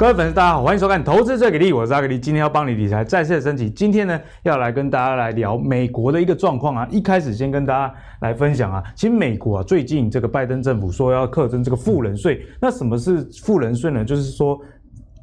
各位粉丝，大家好，欢迎收看《投资最给力》，我是阿格力，今天要帮你理财再次的升级。今天呢，要来跟大家来聊美国的一个状况啊。一开始先跟大家来分享啊，其实美国啊，最近这个拜登政府说要课征这个富人税。那什么是富人税呢？就是说，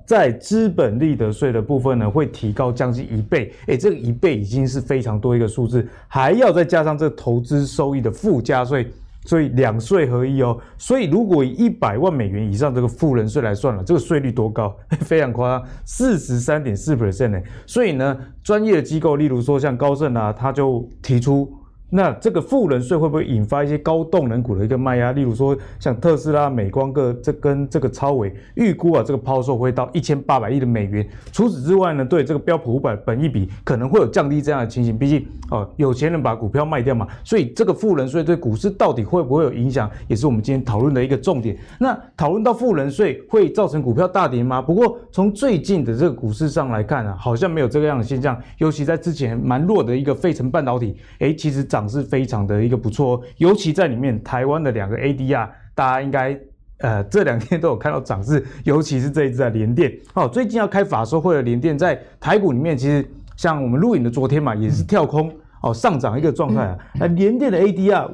在资本利得税的部分呢，会提高将近一倍。诶，这个一倍已经是非常多一个数字，还要再加上这投资收益的附加税。所以两税合一哦，所以如果以一百万美元以上这个富人税来算了，这个税率多高？非常夸张，四十三点四 percent 呢。所以呢，专业的机构，例如说像高盛啊，他就提出。那这个富人税会不会引发一些高动能股的一个卖压？例如说像特斯拉、美光个这跟这个超伟预估啊，这个抛售会到一千八百亿的美元。除此之外呢，对这个标普五百本一比可能会有降低这样的情形。毕竟哦，有钱人把股票卖掉嘛，所以这个富人税对股市到底会不会有影响，也是我们今天讨论的一个重点。那讨论到富人税会造成股票大跌吗？不过从最近的这个股市上来看啊，好像没有这个样的现象。尤其在之前蛮弱的一个费城半导体，诶，其实涨。涨是非常的一个不错，尤其在里面，台湾的两个 ADR，大家应该呃这两天都有看到涨势，尤其是这一只啊联电，哦，最近要开法说会的联电，在台股里面，其实像我们录影的昨天嘛，也是跳空哦上涨一个状态啊，那联电的 ADR。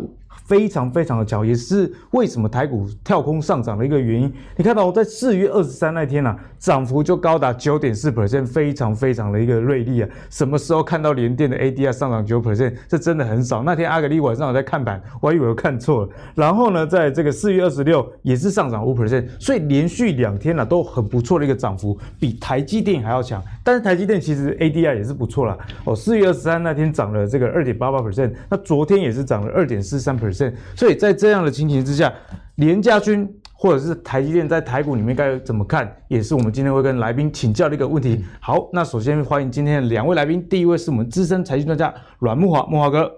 非常非常的巧，也是为什么台股跳空上涨的一个原因。你看到我在四月二十三那天呐、啊，涨幅就高达九点四 percent，非常非常的一个锐利啊！什么时候看到联电的 ADR 上涨九 percent？这真的很少。那天阿格力晚上我在看盘，我还以为我看错了。然后呢，在这个四月二十六也是上涨五 percent，所以连续两天呢、啊、都很不错的一个涨幅，比台积电还要强。但是台积电其实 ADR 也是不错啦。哦，四月二十三那天涨了这个二点八八 percent，那昨天也是涨了二点四三 percent。所以在这样的情形之下，廉价军或者是台积电在台股里面该怎么看，也是我们今天会跟来宾请教的一个问题。好，那首先欢迎今天的两位来宾，第一位是我们资深财经专家阮木华，木华哥，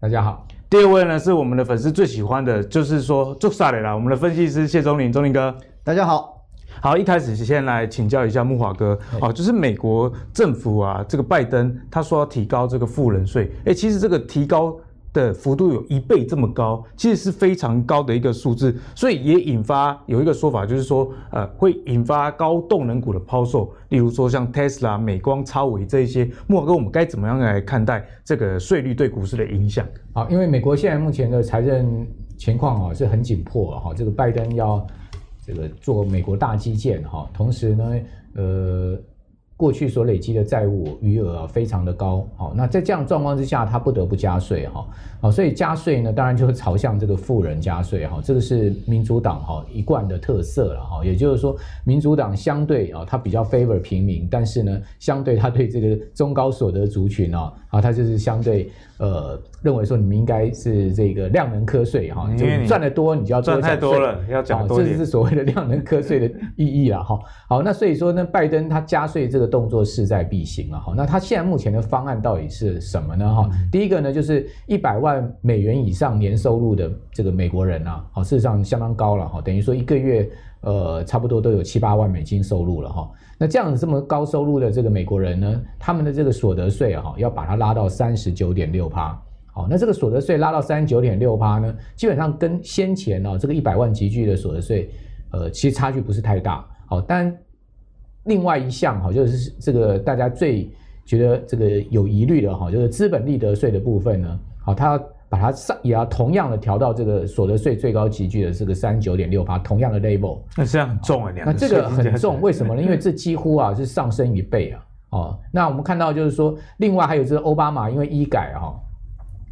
大家好。第二位呢是我们的粉丝最喜欢的，就是说做啥的啦，我们的分析师谢宗林，宗林哥，大家好。好，一开始先来请教一下木华哥，哦，就是美国政府啊，这个拜登他说要提高这个富人税，诶，其实这个提高。的幅度有一倍这么高，其实是非常高的一个数字，所以也引发有一个说法，就是说，呃，会引发高动能股的抛售，例如说像 Tesla、美光、超微这一些。莫哥，我们该怎么样来看待这个税率对股市的影响？好，因为美国现在目前的财政情况啊是很紧迫哈，这个拜登要这个做美国大基建哈，同时呢，呃。过去所累积的债务余额非常的高，好，那在这样状况之下，他不得不加税，哈，好，所以加税呢，当然就是朝向这个富人加税，哈，这个是民主党哈一贯的特色了，哈，也就是说，民主党相对啊，他比较 favor 平民，但是呢，相对他对这个中高所得族群啊，啊，他就是相对。呃，认为说你们应该是这个量能课税哈，就赚得多你就要多赚太多了，要讲多这是所谓的量能课税的意义了哈。好，那所以说呢，拜登他加税这个动作势在必行了哈。那他现在目前的方案到底是什么呢哈？第一个呢，就是一百万美元以上年收入的这个美国人啊，好，事实上相当高了哈，等于说一个月呃差不多都有七八万美金收入了哈。那这样子这么高收入的这个美国人呢，他们的这个所得税啊，要把它拉到三十九点六趴。好，那这个所得税拉到三十九点六趴呢，基本上跟先前呢这个一百万集聚的所得税，呃，其实差距不是太大。好，但另外一项哈，就是这个大家最觉得这个有疑虑的哈，就是资本利得税的部分呢，好，它。把它上也要同样的调到这个所得税最高级距的这个三十九点六八，同样的 level，那这样很重啊，那这个很重，为什么呢？因为这几乎啊是上升一倍啊，哦，那我们看到就是说，另外还有这个奥巴马因为医改哈，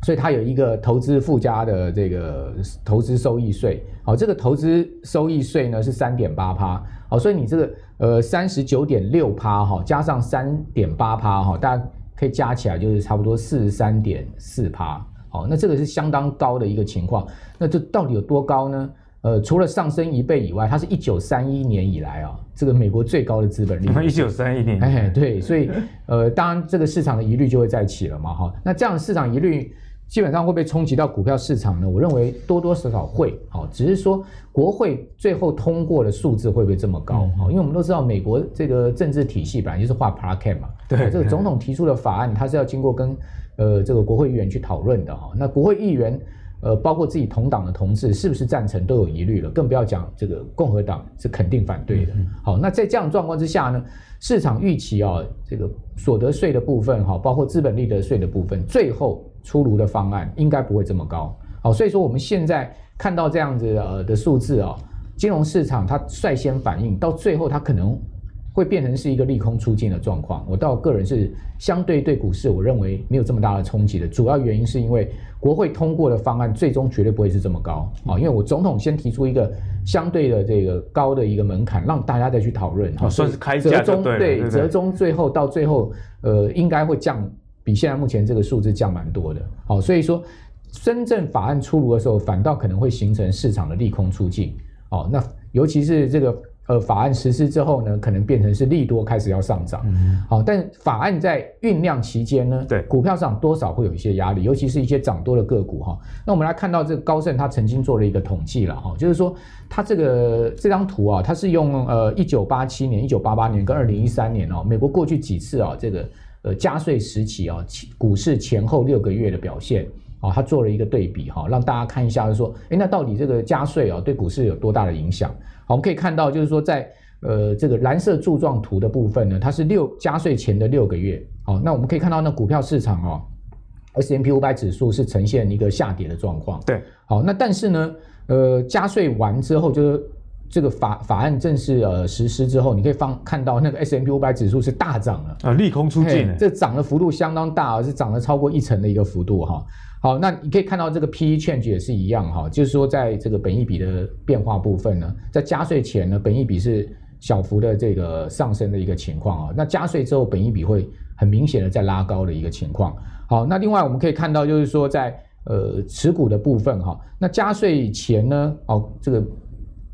所以他有一个投资附加的这个投资收益税，好，这个投资收益税呢是三点八趴，好，所以你这个呃三十九点六趴哈，加上三点八趴哈，大家可以加起来就是差不多四十三点四趴。好，那这个是相当高的一个情况。那这到底有多高呢？呃，除了上升一倍以外，它是一九三一年以来啊，这个美国最高的资本利得税。一九三一年，哎，对，所以呃，当然这个市场的疑虑就会再起了嘛，哈。那这样市场疑虑基本上会被冲击到股票市场呢？我认为多多少少会，好，只是说国会最后通过的数字会不会这么高？好、嗯，因为我们都知道美国这个政治体系本来就是画 parquet 嘛，对，这个总统提出的法案，它是要经过跟。呃，这个国会议员去讨论的哈，那国会议员呃，包括自己同党的同志是不是赞成都有疑虑了，更不要讲这个共和党是肯定反对的。好，那在这样状况之下呢，市场预期啊，这个所得税的部分哈，包括资本利得税的部分，最后出炉的方案应该不会这么高。好，所以说我们现在看到这样子呃的数字啊，金融市场它率先反应，到最后它可能。会变成是一个利空出尽的状况。我倒个人是相对对股市，我认为没有这么大的冲击的。主要原因是因为国会通过的方案最终绝对不会是这么高啊，因为我总统先提出一个相对的这个高的一个门槛，让大家再去讨论。哦，算是开价折中，对，对，折中最后到最后，呃，应该会降比现在目前这个数字降蛮多的。好，所以说深圳法案出炉的时候，反倒可能会形成市场的利空出尽。哦，那尤其是这个。呃，法案实施之后呢，可能变成是利多开始要上涨。嗯，好，但法案在酝酿期间呢，对股票上多少会有一些压力，尤其是一些涨多的个股哈。那我们来看到这个高盛，他曾经做了一个统计了哈，就是说他这个这张图啊，他是用呃一九八七年、一九八八年跟二零一三年哦，美国过去几次啊这个呃加税时期啊，股市前后六个月的表现啊，他做了一个对比哈，让大家看一下，就是说，哎，那到底这个加税啊对股市有多大的影响？我们可以看到，就是说在，在呃这个蓝色柱状图的部分呢，它是六加税前的六个月。好，那我们可以看到，那股票市场哦，S M P 五百指数是呈现一个下跌的状况。对，好，那但是呢，呃，加税完之后，就是这个法法案正式呃实施之后，你可以放看到那个 S M P 五百指数是大涨了啊，利空出尽，这涨的幅度相当大，是涨了超过一成的一个幅度哈。好，那你可以看到这个 PE change 也是一样哈，就是说在这个本益比的变化部分呢，在加税前呢，本益比是小幅的这个上升的一个情况啊，那加税之后，本益比会很明显的在拉高的一个情况。好，那另外我们可以看到就是说在呃持股的部分哈，那加税前呢，哦这个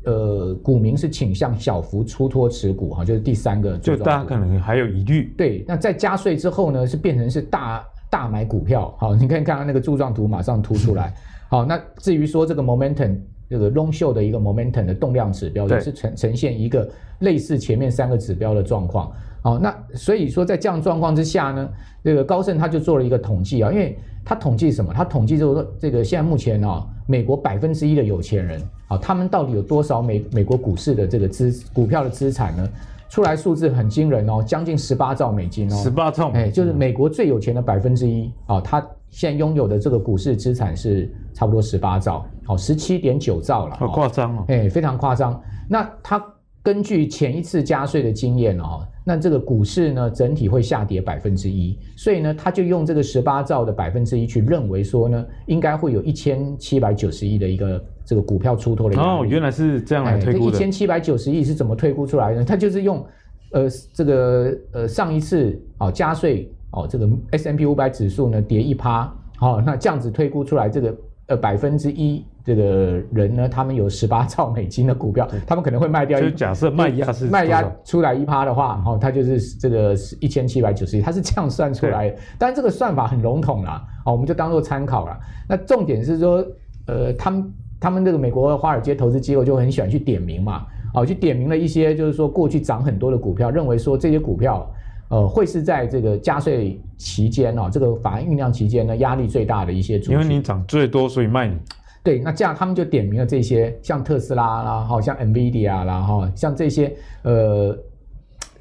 呃股民是倾向小幅出脱持股哈，就是第三个，就大家可能还有疑虑。对，那在加税之后呢，是变成是大。大买股票，好，你可以看到那个柱状图马上凸出来。好，那至于说这个 momentum，这个 long show 的一个 momentum 的动量指标，也是呈呈现一个类似前面三个指标的状况。好，那所以说在这样状况之下呢，这个高盛他就做了一个统计啊，因为他统计什么？他统计就是说，这个现在目前啊，美国百分之一的有钱人，啊，他们到底有多少美美国股市的这个资股票的资产呢？出来数字很惊人哦，将近十八兆美金哦，十八兆，哎，就是美国最有钱的百分之一啊，他现在拥有的这个股市资产是差不多十八兆，哦，十七点九兆了，好夸张哦，哎，非常夸张。那他根据前一次加税的经验哦，那这个股市呢整体会下跌百分之一，所以呢他就用这个十八兆的百分之一去认为说呢，应该会有一千七百九十亿的一个。这个股票出脱的哦，原来是这样来推估的。一千七百九十亿是怎么推估出来的？他就是用，呃，这个呃上一次哦加税哦，这个 S M P 五百指数呢跌一趴，好、哦，那这样子推估出来这个呃百分之一这个人呢，他们有十八兆美金的股票，他们可能会卖掉一。就假设卖压是卖压出来一趴的话，哦，它就是这个一千七百九十亿，它是这样算出来的。但这个算法很笼统啦，哦，我们就当做参考了。那重点是说，呃，他们。他们这个美国的华尔街投资机构就很喜欢去点名嘛，哦，去点名了一些就是说过去涨很多的股票，认为说这些股票，呃，会是在这个加税期间哦，这个法案酝酿期间呢，压力最大的一些主。因为你涨最多，所以卖你。对，那这样他们就点名了这些，像特斯拉啦，哈，像 NVIDIA 啦，哈，像这些呃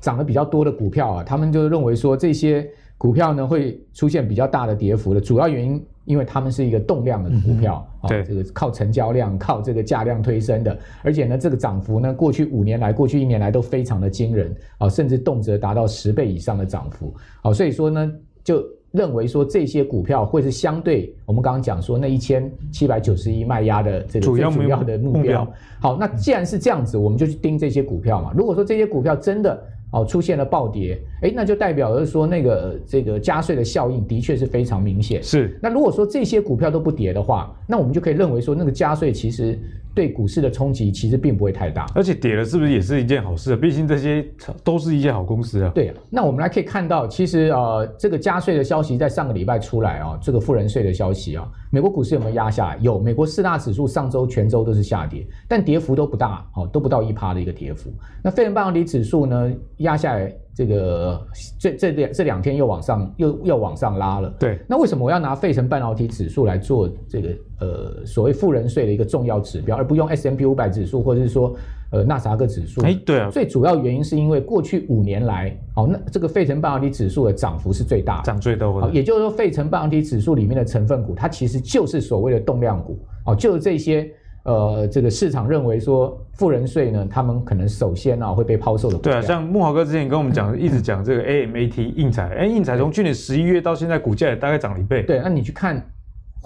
涨得比较多的股票啊，他们就认为说这些股票呢会出现比较大的跌幅的主要原因。因为它们是一个动量的股票，嗯、对，这个靠成交量、靠这个价量推升的，而且呢，这个涨幅呢，过去五年来、过去一年来都非常的惊人啊，甚至动辄达到十倍以上的涨幅，好，所以说呢，就认为说这些股票会是相对我们刚刚讲说那一千七百九十亿卖压的这个最主要的目标。好，那既然是这样子，我们就去盯这些股票嘛。如果说这些股票真的，哦，出现了暴跌，诶，那就代表着说那个这个加税的效应的确是非常明显。是，那如果说这些股票都不跌的话，那我们就可以认为说那个加税其实对股市的冲击其实并不会太大。而且跌了是不是也是一件好事？毕竟这些都是一些好公司啊。对，那我们来可以看到，其实呃，这个加税的消息在上个礼拜出来啊，这个富人税的消息啊，美国股市有没有压下来？有，美国四大指数上周全周都是下跌，但跌幅都不大，哦，都不到一趴的一个跌幅。那费城半导体指数呢，压下来。这个这这两这两天又往上又又往上拉了，对。那为什么我要拿费城半导体指数来做这个呃所谓富人税的一个重要指标，而不用 S M P 五百指数或者是说呃纳斯达克指数？哎，对啊。最主要原因是因为过去五年来，哦，那这个费城半导体指数的涨幅是最大的，涨最多的。也就是说，费城半导体指数里面的成分股，它其实就是所谓的动量股，哦，就是这些。呃，这个市场认为说富人税呢，他们可能首先啊会被抛售的。对啊，像木豪哥之前跟我们讲，一直讲这个 AMAT 应材，哎，应材从去年十一月到现在，股价也大概涨了一倍。对，那你去看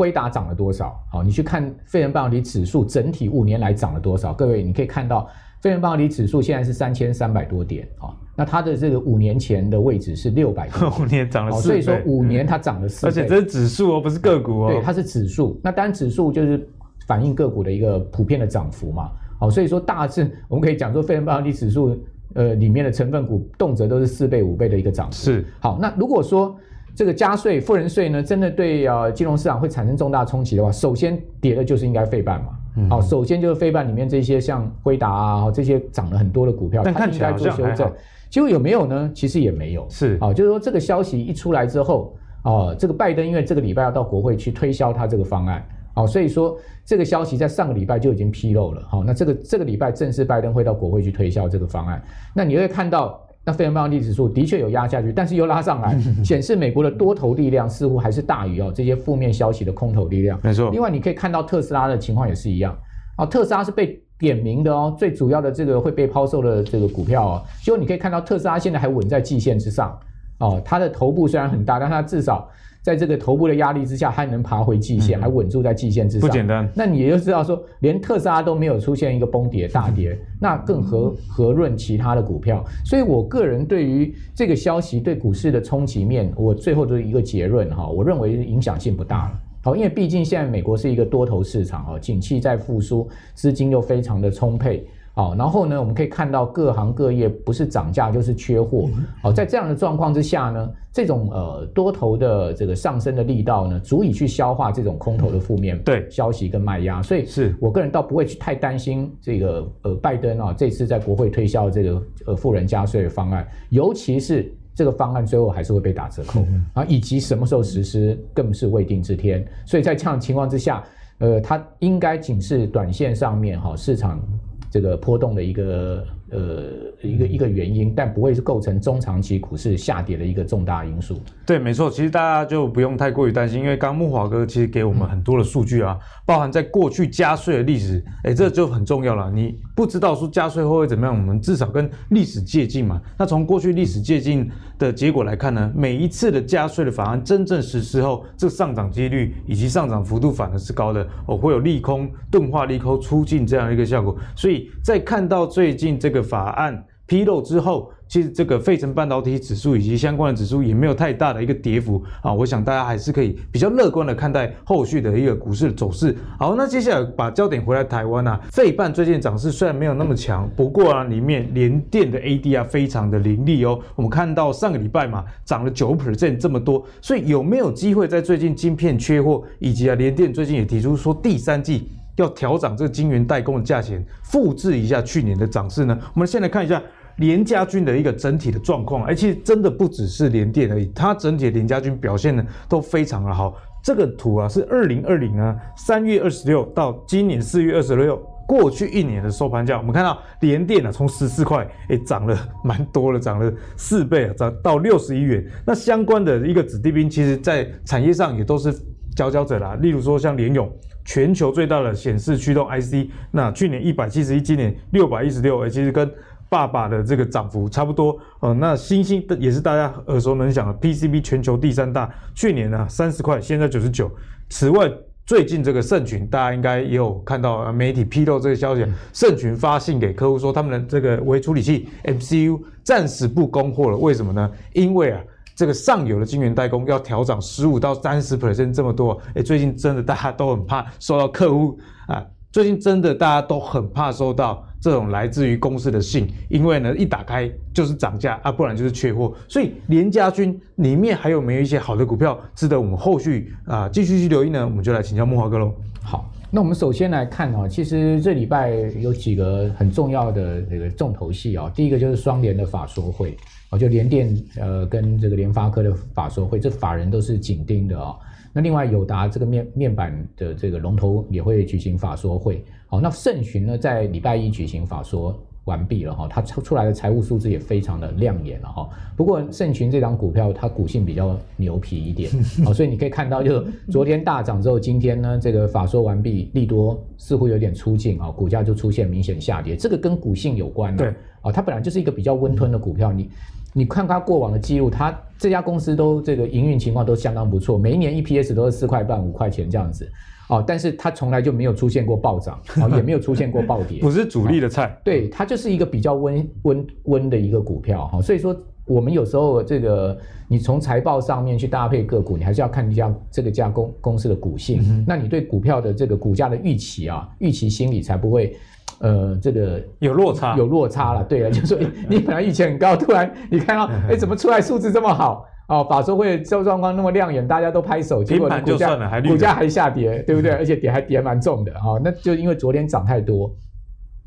辉达涨了多少？好，你去看费城半导体指数整体五年来涨了多少？各位，你可以看到费城半导体指数现在是三千三百多点啊，那它的这个五年前的位置是六百多，五年涨了四倍，所以说五年它涨了四倍，而且这是指数哦，不是个股哦。对，它是指数。那当然指数就是。反映个股的一个普遍的涨幅嘛，好，所以说大致我们可以讲说，费城半导体指数呃里面的成分股动辄都是四倍五倍的一个涨幅。是，好，那如果说这个加税富人税呢，真的对呃金融市场会产生重大冲击的话，首先跌的就是应该费半嘛，好、嗯，首先就是费半里面这些像辉达啊这些涨了很多的股票，但看起来做修正，结果有没有呢？其实也没有，是，啊，就是说这个消息一出来之后，啊，这个拜登因为这个礼拜要到国会去推销他这个方案。哦，所以说这个消息在上个礼拜就已经披露了。好，那这个这个礼拜正式拜登会到国会去推销这个方案。那你会看到，那费城半导体指数的确有压下去，但是又拉上来，显示美国的多头力量似乎还是大于哦这些负面消息的空头力量。没错。另外，你可以看到特斯拉的情况也是一样。啊，特斯拉是被点名的哦，最主要的这个会被抛售的这个股票哦。结果你可以看到特斯拉现在还稳在季线之上。哦，它的头部虽然很大，但它至少。在这个头部的压力之下，还能爬回季线，嗯、还稳住在季线之上，不简单。那你也就知道说，连特斯拉都没有出现一个崩跌大跌，嗯、那更何何论其他的股票？所以我个人对于这个消息对股市的冲击面，我最后的一个结论哈，我认为影响性不大了。好，因为毕竟现在美国是一个多头市场啊，景气在复苏，资金又非常的充沛。好，然后呢，我们可以看到各行各业不是涨价就是缺货。好，在这样的状况之下呢，这种呃多头的这个上升的力道呢，足以去消化这种空头的负面对消息跟卖压。所以是我个人倒不会去太担心这个呃拜登啊这次在国会推销这个呃富人加税的方案，尤其是这个方案最后还是会被打折扣啊，以及什么时候实施更是未定之天。所以在这样的情况之下，呃，它应该仅是短线上面哈市场。这个波动的一个呃一个一个原因，但不会是构成中长期股市下跌的一个重大因素。对，没错，其实大家就不用太过于担心，因为刚木华哥其实给我们很多的数据啊，嗯、包含在过去加税的历史，哎，这就很重要了。你不知道说加税后会怎么样，我们至少跟历史借镜嘛。那从过去历史借镜的结果来看呢，每一次的加税的法案真正实施后，这个上涨几率以及上涨幅度反而是高的哦，会有利空钝化利空出尽这样一个效果。所以在看到最近这法案。披露之后，其实这个费城半导体指数以及相关的指数也没有太大的一个跌幅啊，我想大家还是可以比较乐观的看待后续的一个股市的走势。好，那接下来把焦点回来台湾啊，费半最近涨势虽然没有那么强，不过啊，里面联电的 ADR 非常的凌厉哦。我们看到上个礼拜嘛，涨了九 percent 这么多，所以有没有机会在最近晶片缺货，以及啊联电最近也提出说第三季要调涨这个晶圆代工的价钱，复制一下去年的涨势呢？我们先来看一下。联家军的一个整体的状况，而且真的不只是联电而已，它整体的联家军表现呢都非常的好。这个图啊是二零二零啊三月二十六到今年四月二十六，过去一年的收盘价，我们看到联电啊从十四块诶涨了蛮多了，涨了四倍啊，涨到六十一元。那相关的一个子弟兵，其实在产业上也都是佼佼者啦。例如说像联咏，全球最大的显示驱动 IC，那去年一百七十一，今年六百一十六，诶其实跟爸爸的这个涨幅差不多，呃，那欣兴的也是大家耳熟能详的 PCB 全球第三大，去年呢三十块，现在九十九。此外，最近这个盛群，大家应该也有看到媒体披露这个消息，盛群发信给客户说，他们的这个微处理器 MCU 暂时不供货了，为什么呢？因为啊，这个上游的晶圆代工要调涨十五到三十 percent 这么多，诶，最近真的大家都很怕收到客户啊。最近真的大家都很怕收到这种来自于公司的信，因为呢一打开就是涨价啊，不然就是缺货。所以联家军里面还有没有一些好的股票值得我们后续啊继续去留意呢？我们就来请教木华哥喽。好，那我们首先来看哦，其实这礼拜有几个很重要的这个重头戏啊，第一个就是双联的法说会哦，就联电呃跟这个联发科的法说会，这法人都是紧盯的啊。那另外友达这个面面板的这个龙头也会举行法说会，好，那盛群呢在礼拜一举行法说完毕了哈，它出出来的财务数字也非常的亮眼了哈。不过盛群这张股票它股性比较牛皮一点，好，所以你可以看到，就 昨天大涨之后，今天呢这个法说完毕，利多似乎有点出尽啊，股价就出现明显下跌，这个跟股性有关。对，啊，它本来就是一个比较温吞的股票，你。你看它过往的记录，它这家公司都这个营运情况都相当不错，每一年 EPS 都是四块半、五块钱这样子，哦，但是它从来就没有出现过暴涨，哦，也没有出现过暴跌，不是主力的菜。对，它就是一个比较温温温的一个股票哈，所以说我们有时候这个你从财报上面去搭配个股，你还是要看一下这个家公公司的股性，嗯，那你对股票的这个股价的预期啊，预期心理才不会。呃，这个有落差，有落差了。对啊，就是说 你本来预期很高，突然你看到，哎，怎么出来数字这么好？哦，法说会这状况那么亮眼，大家都拍手，结果股价股价还下跌，对不对？而且跌还跌蛮重的哈、哦。那就因为昨天涨太多，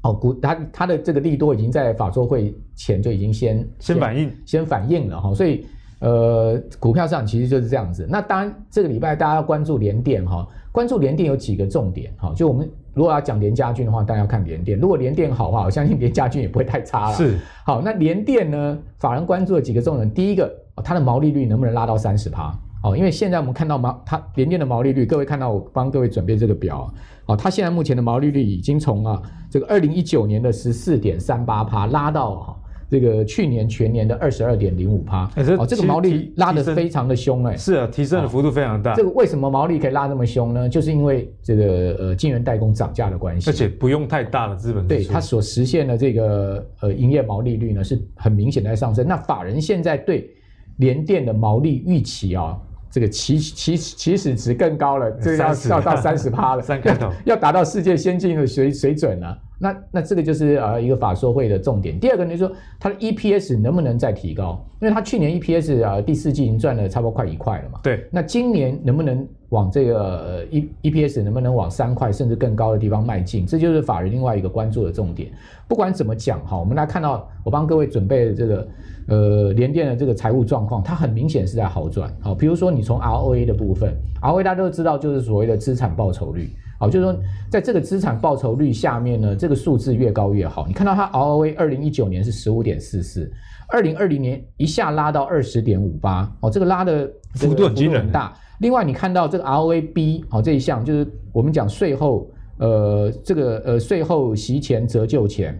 哦，股它它的这个利多已经在法说会前就已经先先反应先反应了哈、哦。所以呃，股票上其实就是这样子。那当然，这个礼拜大家要关注联电哈。关注联电有几个重点哈，就我们如果要讲联家军的话，大家要看联电。如果联电好的话，我相信联家军也不会太差了。是，好，那联电呢？法人关注的几个重点，第一个，它的毛利率能不能拉到三十趴？哦，因为现在我们看到毛，它联电的毛利率，各位看到我帮各位准备这个表，哦，它现在目前的毛利率已经从啊这个二零一九年的十四点三八趴拉到哈。这个去年全年的二十二点零五趴，哦，这个毛利拉得非常的凶哎，是啊，提升的幅度非常大。这个为什么毛利可以拉那么凶呢？就是因为这个呃晶圆代工涨价的关系，而且不用太大的资本。对，它所实现的这个呃营业毛利率呢是很明显的在上升。那法人现在对联电的毛利预期啊，这个起起起始值更高了，这要要到三十趴了，三开头 要达到世界先进的水水准了。那那这个就是呃一个法说会的重点。第二个呢，就是说它的 EPS 能不能再提高？因为它去年 EPS 啊第四季已经赚了差不多快一块了嘛。对。那今年能不能往这个呃 E EPS 能不能往三块甚至更高的地方迈进？这就是法人另外一个关注的重点。不管怎么讲哈，我们来看到我帮各位准备的这个呃联电的这个财务状况，它很明显是在好转。好，比如说你从 ROA 的部分，ROA 大家都知道就是所谓的资产报酬率。好，就是说，在这个资产报酬率下面呢，这个数字越高越好。你看到它 ROA 二零一九年是十五点四四，二零二零年一下拉到二十点五八，哦，这个拉的幅度很惊人，很大。另外，你看到这个 ROAB，哦，这一项就是我们讲税后，呃，这个呃税后息前折旧前，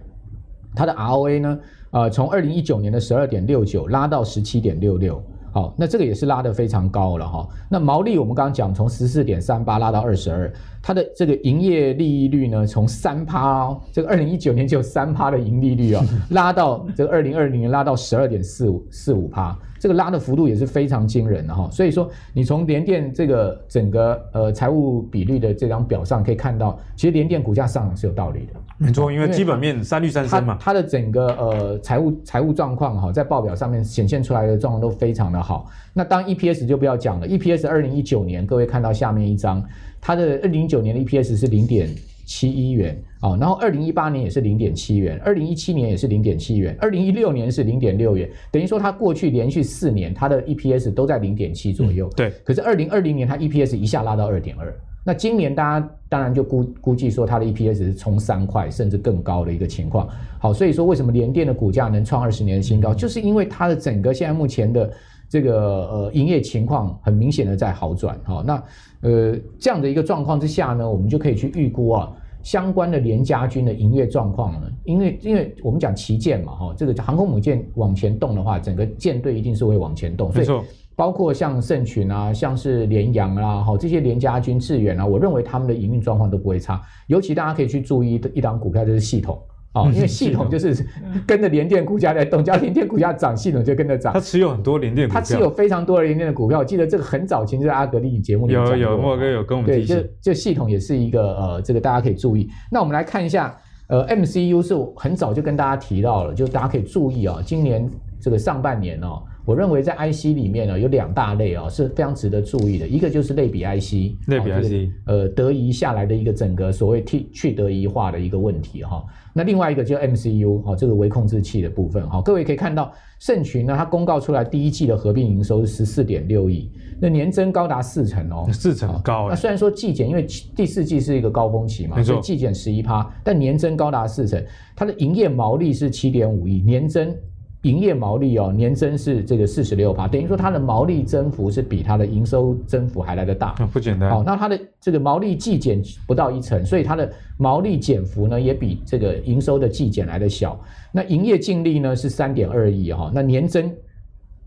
它的 ROA 呢，呃，从二零一九年的十二点六九拉到十七点六六。好，那这个也是拉得非常高了哈。那毛利我们刚刚讲，从十四点三八拉到二十二，它的这个营业利益率呢，从三趴，这个二零一九年就有三趴的盈利率啊，拉到这个二零二零年拉到十二点四五四五趴。这个拉的幅度也是非常惊人的哈，所以说你从联电这个整个呃财务比率的这张表上可以看到，其实联电股价上涨是有道理的。没错，因为基本面三率三升嘛，它的整个呃财务财务状况哈，在报表上面显现出来的状况都非常的好。那当 EPS 就不要讲了，EPS 二零一九年各位看到下面一张，它的二零一九年的 EPS 是零点七一元。哦，然后二零一八年也是零点七元，二零一七年也是零点七元，二零一六年是零点六元，等于说它过去连续四年它的 EPS 都在零点七左右。对。可是二零二零年它 EPS 一下拉到二点二，那今年大家当然就估估计说它的 EPS 是冲三块甚至更高的一个情况。好，所以说为什么联电的股价能创二十年的新高，就是因为它的整个现在目前的这个呃营业情况很明显的在好转。好，那呃这样的一个状况之下呢，我们就可以去预估啊。相关的联家军的营业状况呢？因为因为我们讲旗舰嘛，哈，这个航空母舰往前动的话，整个舰队一定是会往前动。没错。包括像盛群啊，像是联阳啊，哈，这些联家军、致远啊，我认为他们的营运状况都不会差。尤其大家可以去注意一档股票，就是系统。哦，因为系统就是跟着联电股价在动，只要联电股价涨，系统就跟着涨。他持有很多联电股票，他持有非常多的联电的股票。我记得这个很早前就在阿格力节目里面有有莫哥有跟我们提醒。对，就就系统也是一个呃，这个大家可以注意。那我们来看一下，呃，MCU 是很早就跟大家提到了，就大家可以注意啊、哦，今年这个上半年哦。我认为在 IC 里面呢，有两大类啊、哦，是非常值得注意的。一个就是类比 IC，类比 IC，、呃，德仪下来的一个整个所谓去去德仪化的一个问题哈、哦。那另外一个就 MCU 哈、哦，这个微控制器的部分哈、哦。各位可以看到，盛群呢，它公告出来第一季的合并营收是十四点六亿，那年增高达四成哦，四成高、哦。那虽然说季减，因为第四季是一个高峰期嘛，所以季减十一趴，但年增高达四成，它的营业毛利是七点五亿，年增。营业毛利哦，年增是这个四十六趴，等于说它的毛利增幅是比它的营收增幅还来得大。不简单。好，那它的这个毛利季减不到一成，所以它的毛利减幅呢也比这个营收的季减来得小。那营业净利呢是三点二亿哈，那年增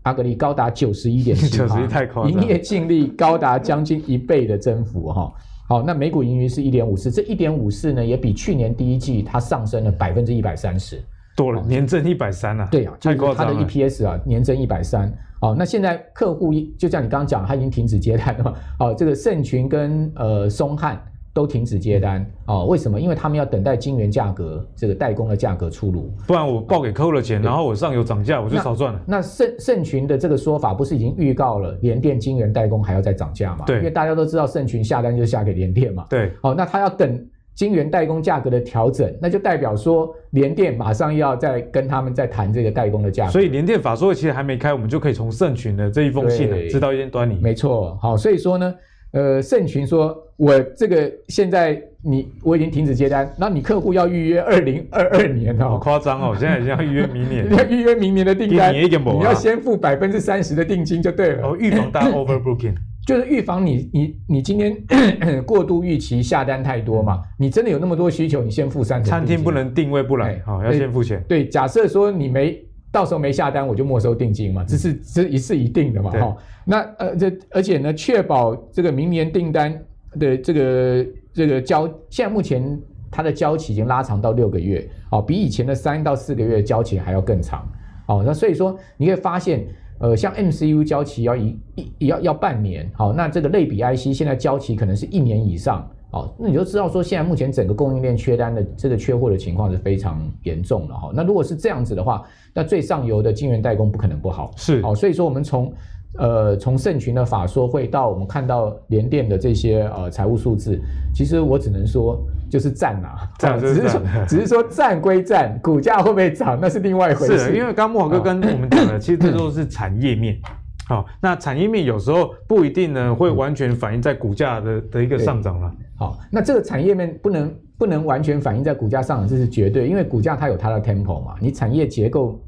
阿格力高达九十一点七 趴，太夸张。营业净利高达将近一倍的增幅哈。好，那每股盈余是一点五四，这一点五四呢也比去年第一季它上升了百分之一百三十。多了，年增一百三啊！对啊，就是它的 EPS 啊，年增一百三。哦，那现在客户就像你刚刚讲，他已经停止接单了嘛？哦，这个盛群跟呃松汉都停止接单。哦，为什么？因为他们要等待晶圆价格这个代工的价格出炉，不然我报给客户的钱，然后我上游涨价，我就少赚了。那盛盛群的这个说法不是已经预告了联电晶圆代工还要再涨价吗？对，因为大家都知道盛群下单就下给联电嘛。对，哦，那他要等。晶圆代工价格的调整，那就代表说联电马上要再跟他们再谈这个代工的价格。所以联电法说其实还没开，我们就可以从盛群的这一封信知道一点端倪。没错，好，所以说呢，呃，盛群说我这个现在你我已经停止接单，那你客户要预约二零二二年哦，好夸张哦，现在已经要预约明年，你 要预约明年的订单，你要先付百分之三十的定金就对了，哦，预防大 overbooking。就是预防你你你今天 过度预期下单太多嘛？你真的有那么多需求，你先付三成。餐厅不能定位不来，好、哦、要先付钱。对，假设说你没到时候没下单，我就没收定金嘛，这是这一是一定的嘛？哈、哦，那呃这而且呢，确保这个明年订单的这个这个交，现在目前它的交期已经拉长到六个月，哦，比以前的三到四个月交期还要更长。哦，那所以说你可以发现。呃，像 MCU 交期要一一要要半年，好，那这个类比 IC 现在交期可能是一年以上，好，那你就知道说现在目前整个供应链缺单的这个缺货的情况是非常严重的哈。那如果是这样子的话，那最上游的晶圆代工不可能不好，是，好，所以说我们从呃从盛群的法说会到我们看到联电的这些呃财务数字，其实我只能说。就是赞呐、啊，赞只是说，只是说赞归赞，股价会不会涨那是另外一回事。是，因为刚刚慕驊哥跟我们讲的，其实这都是产业面。好，那产业面有时候不一定呢，会完全反映在股价的的一个上涨了。好，那这个产业面不能不能完全反映在股价上涨，这是绝对，因为股价它有它的 tempo 嘛，你产业结构。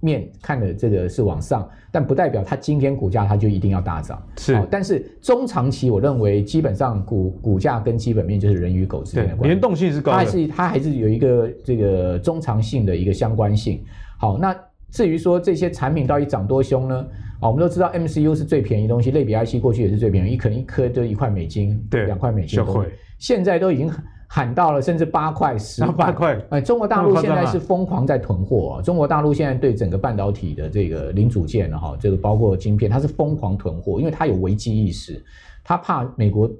面看的这个是往上，但不代表它今天股价它就一定要大涨。是、哦，但是中长期我认为基本上股股价跟基本面就是人与狗之间的关系，联动性是高的，它还是它还是有一个这个中长性的一个相关性。好，那至于说这些产品到底涨多凶呢？啊、哦，我们都知道 MCU 是最便宜的东西，类比 IC 过去也是最便宜，可能一颗就一块美金，对，两块美金，现在都已经。喊到了，甚至八块、十块。八块。哎，中国大陆现在是疯狂在囤货啊！中国大陆现在对整个半导体的这个零组件哈，这个包括晶片，它是疯狂囤货，因为它有危机意识，它怕美国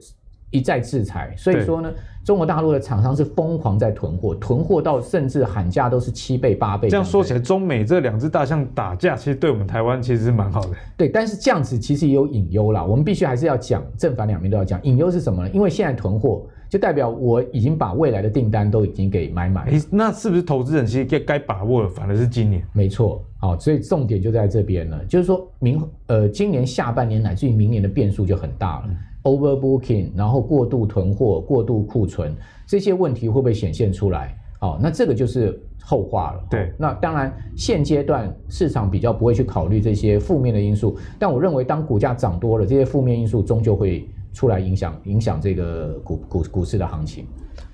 一再制裁，所以说呢，中国大陆的厂商是疯狂在囤货，囤货到甚至喊价都是七倍、八倍。这样说起来，中美这两只大象打架，其实对我们台湾其实是蛮好的。对，但是这样子其实也有隐忧啦，我们必须还是要讲正反两面都要讲。隐忧是什么呢？因为现在囤货。就代表我已经把未来的订单都已经给买满了，那是不是投资人其实该该把握的反而是今年？没错，好，所以重点就在这边了，就是说明呃今年下半年乃至于明年的变数就很大了，嗯，overbooking，然后过度囤货、过度库存这些问题会不会显现出来？哦，那这个就是后话了。对，那当然现阶段市场比较不会去考虑这些负面的因素，但我认为当股价涨多了，这些负面因素终究会。出来影响影响这个股股股市的行情。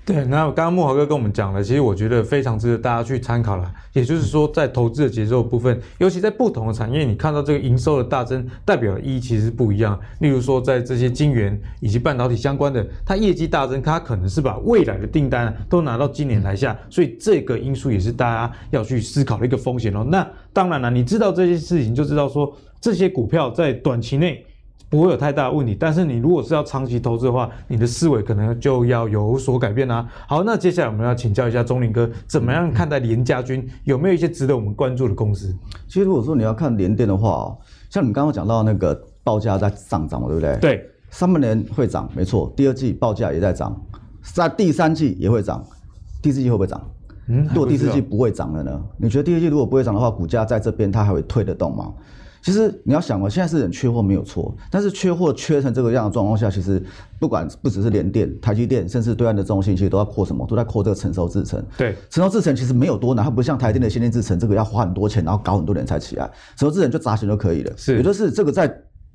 对，那刚刚慕驊哥跟我们讲了，其实我觉得非常值得大家去参考了。也就是说，在投资的节奏部分，尤其在不同的产业，你看到这个营收的大增，代表的意义其实不一样。例如说，在这些晶圆以及半导体相关的，它业绩大增，它可能是把未来的订单都拿到今年来下，所以这个因素也是大家要去思考的一个风险哦。那当然了，你知道这些事情，就知道说这些股票在短期内。不会有太大的问题，但是你如果是要长期投资的话，你的思维可能就要有所改变啦、啊。好，那接下来我们要请教一下钟林哥，怎么样看待联家军？有没有一些值得我们关注的公司？其实如果说你要看联电的话，像你刚刚讲到那个报价在上涨嘛，对不对？对，上半年会涨，没错。第二季报价也在涨，在第三季也会涨，第四季会不会涨？嗯，如果第四季不会涨了呢？你觉得第四季如果不会涨的话，股价在这边它还会推得动吗？其实你要想哦，现在是人缺货没有错，但是缺货缺成这个样的状况下，其实不管不只是联电、台积电，甚至对岸的中芯，其实都在扩什么？都在扩这个成熟制程。对，成熟制程其实没有多难，它不像台电的先进制程，这个要花很多钱，然后搞很多年才起来。成熟制程就砸钱就可以了。是，也就是这个在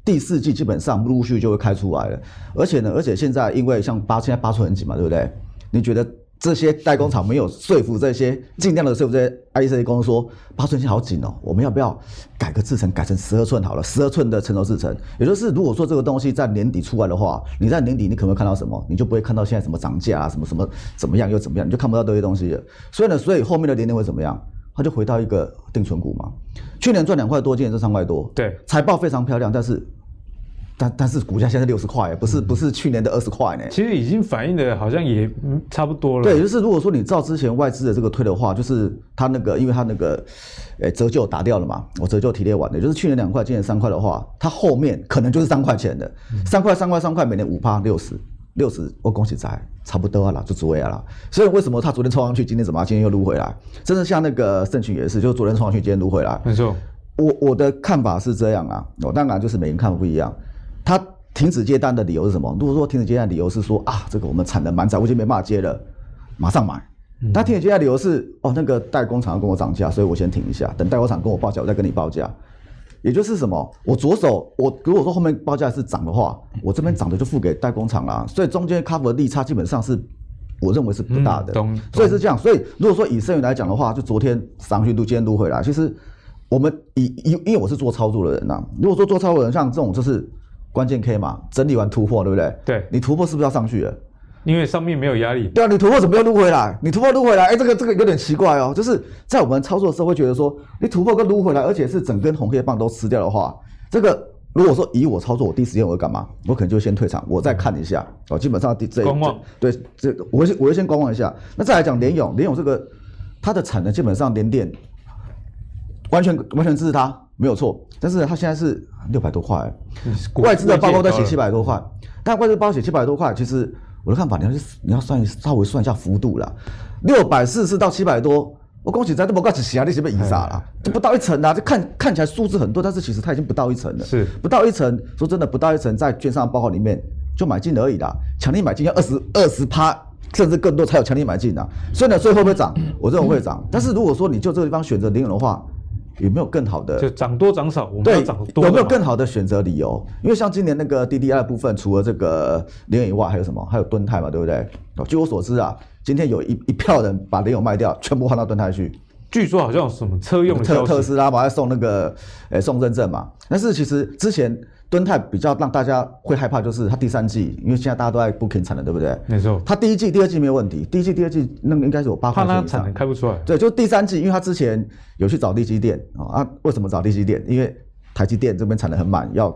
第四季基本上陆续就会开出来了。而且呢，而且现在因为像八现在八寸很紧嘛，对不对？你觉得？这些代工厂没有说服这些，尽量的说服这些 IC 公司说，八寸线好紧哦，我们要不要改个制程，改成十二寸好了，十二寸的成熟制程。也就是如果说这个东西在年底出来的话，你在年底你可能会看到什么？你就不会看到现在什么涨价啊，什么什么怎么样又怎么样，你就看不到这些东西了。所以呢，所以后面的年年会怎么样？它就回到一个定存股嘛。去年赚两块多，今年赚三块多，对，财报非常漂亮，但是。但但是股价现在六十块，不是不是去年的二十块呢。其实已经反映的好像也差不多了。对，就是如果说你照之前外资的这个推的话，就是它那个，因为它那个，诶折旧打掉了嘛，我折旧提列完的，就是去年两块，今年三块的话，它后面可能就是三块钱的，三块三块三块，每年五趴六十六十，我恭喜在差不多了，就足位了。所以为什么它昨天冲上去，今天怎么今天又撸回来？真的像那个盛群也是，就是昨天冲上去，今天撸回来。没错，我我的看法是这样啊，我当然就是每个人看法不一样，它。停止接单的理由是什么？如果说停止接单的理由是说啊，这个我们产能满载，我已经没办法接了，马上买。他停止接单的理由是哦，那个代工厂要跟我涨价，所以我先停一下，等代工厂跟我报价，我再跟你报价。也就是什么？我左手我如果说后面报价是涨的话，我这边涨的就付给代工厂了，所以中间 cover 的利差基本上是我认为是不大的。嗯、所以是这样。所以如果说以剩余来讲的话，就昨天上去都今天都回来。其实我们以因因为我是做操作的人呐，如果说做操作的人像这种就是。关键 K 嘛，整理完突破，对不对？对，你突破是不是要上去了？因为上面没有压力。对啊，你突破怎么又撸回来？你突破撸回来，哎，这个这个有点奇怪哦。就是在我们操作的时候会觉得说，你突破跟撸回来，而且是整根红黑棒都吃掉的话，这个如果说以我操作，我第一时间我会干嘛？我可能就先退场，我再看一下。哦，基本上第这观望，对，这我会先我会先观望一下。那再来讲联勇，联勇这个它的产能基本上连电完全完全支持他。没有错，但是他现在是六百多块，外资的报告在写七百多块，但外资报告写七百多块，其实我的看法，你要你要算稍微算一下幅度啦，六百四十到七百多，我恭喜在这么高只写啊，那些被移杀了，就不到一层啊，就看看起来数字很多，但是其实它已经不到一层了，是。不到一层，说真的不到一层，在券商报告里面就买进而已啦，强力买进要二十二十趴，甚至更多才有强力买进啊，所以呢，所以会不会涨？我认为会涨，但是如果说你就这个地方选择联咏的话。有没有更好的？就涨多涨少，我们要涨多。有没有更好的选择理由？因为像今年那个 DDI 的部分，除了这个联友以外，还有什么？还有敦泰嘛，对不对？据我所知啊，今天有一一票人把联友卖掉，全部换到敦泰去。据说好像有什么车用特特斯拉嘛，还送那个诶、欸、送认证嘛。但是其实之前。敦泰比较让大家会害怕，就是它第三季，因为现在大家都在 booking 产能，对不对？没错。它第一季、第二季没有问题，第一季、第二季那个应该是有八块钱以产能开不出来。对，就第三季，因为它之前有去找地基电啊，为什么找地基电？因为台积电这边产能很满，要